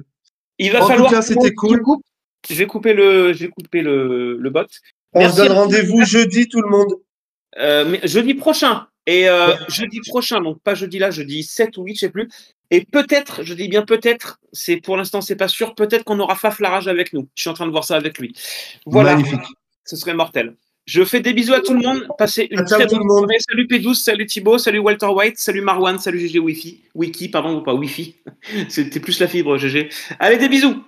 Il va En tout falloir. cas, c'était Je cool. coupe. Je vais couper le, je vais couper le, le bot. On Merci se donne à vous. rendez-vous jeudi, tout le monde. Euh, mais jeudi prochain. Et euh, jeudi prochain, donc pas jeudi là, jeudi 7 ou 8, je sais plus. Et peut-être, je dis bien peut-être, c'est pour l'instant c'est pas sûr, peut-être qu'on aura Faf Larage avec nous. Je suis en train de voir ça avec lui. Voilà, Magnifique. ce serait mortel. Je fais des bisous à tout le monde. Passez une très bonne soirée. Salut P12, salut Thibaut, salut Walter White, salut Marwan, salut GG Wifi. Wiki, pardon, ou pas Wifi. C'était plus la fibre, GG. Allez, des bisous.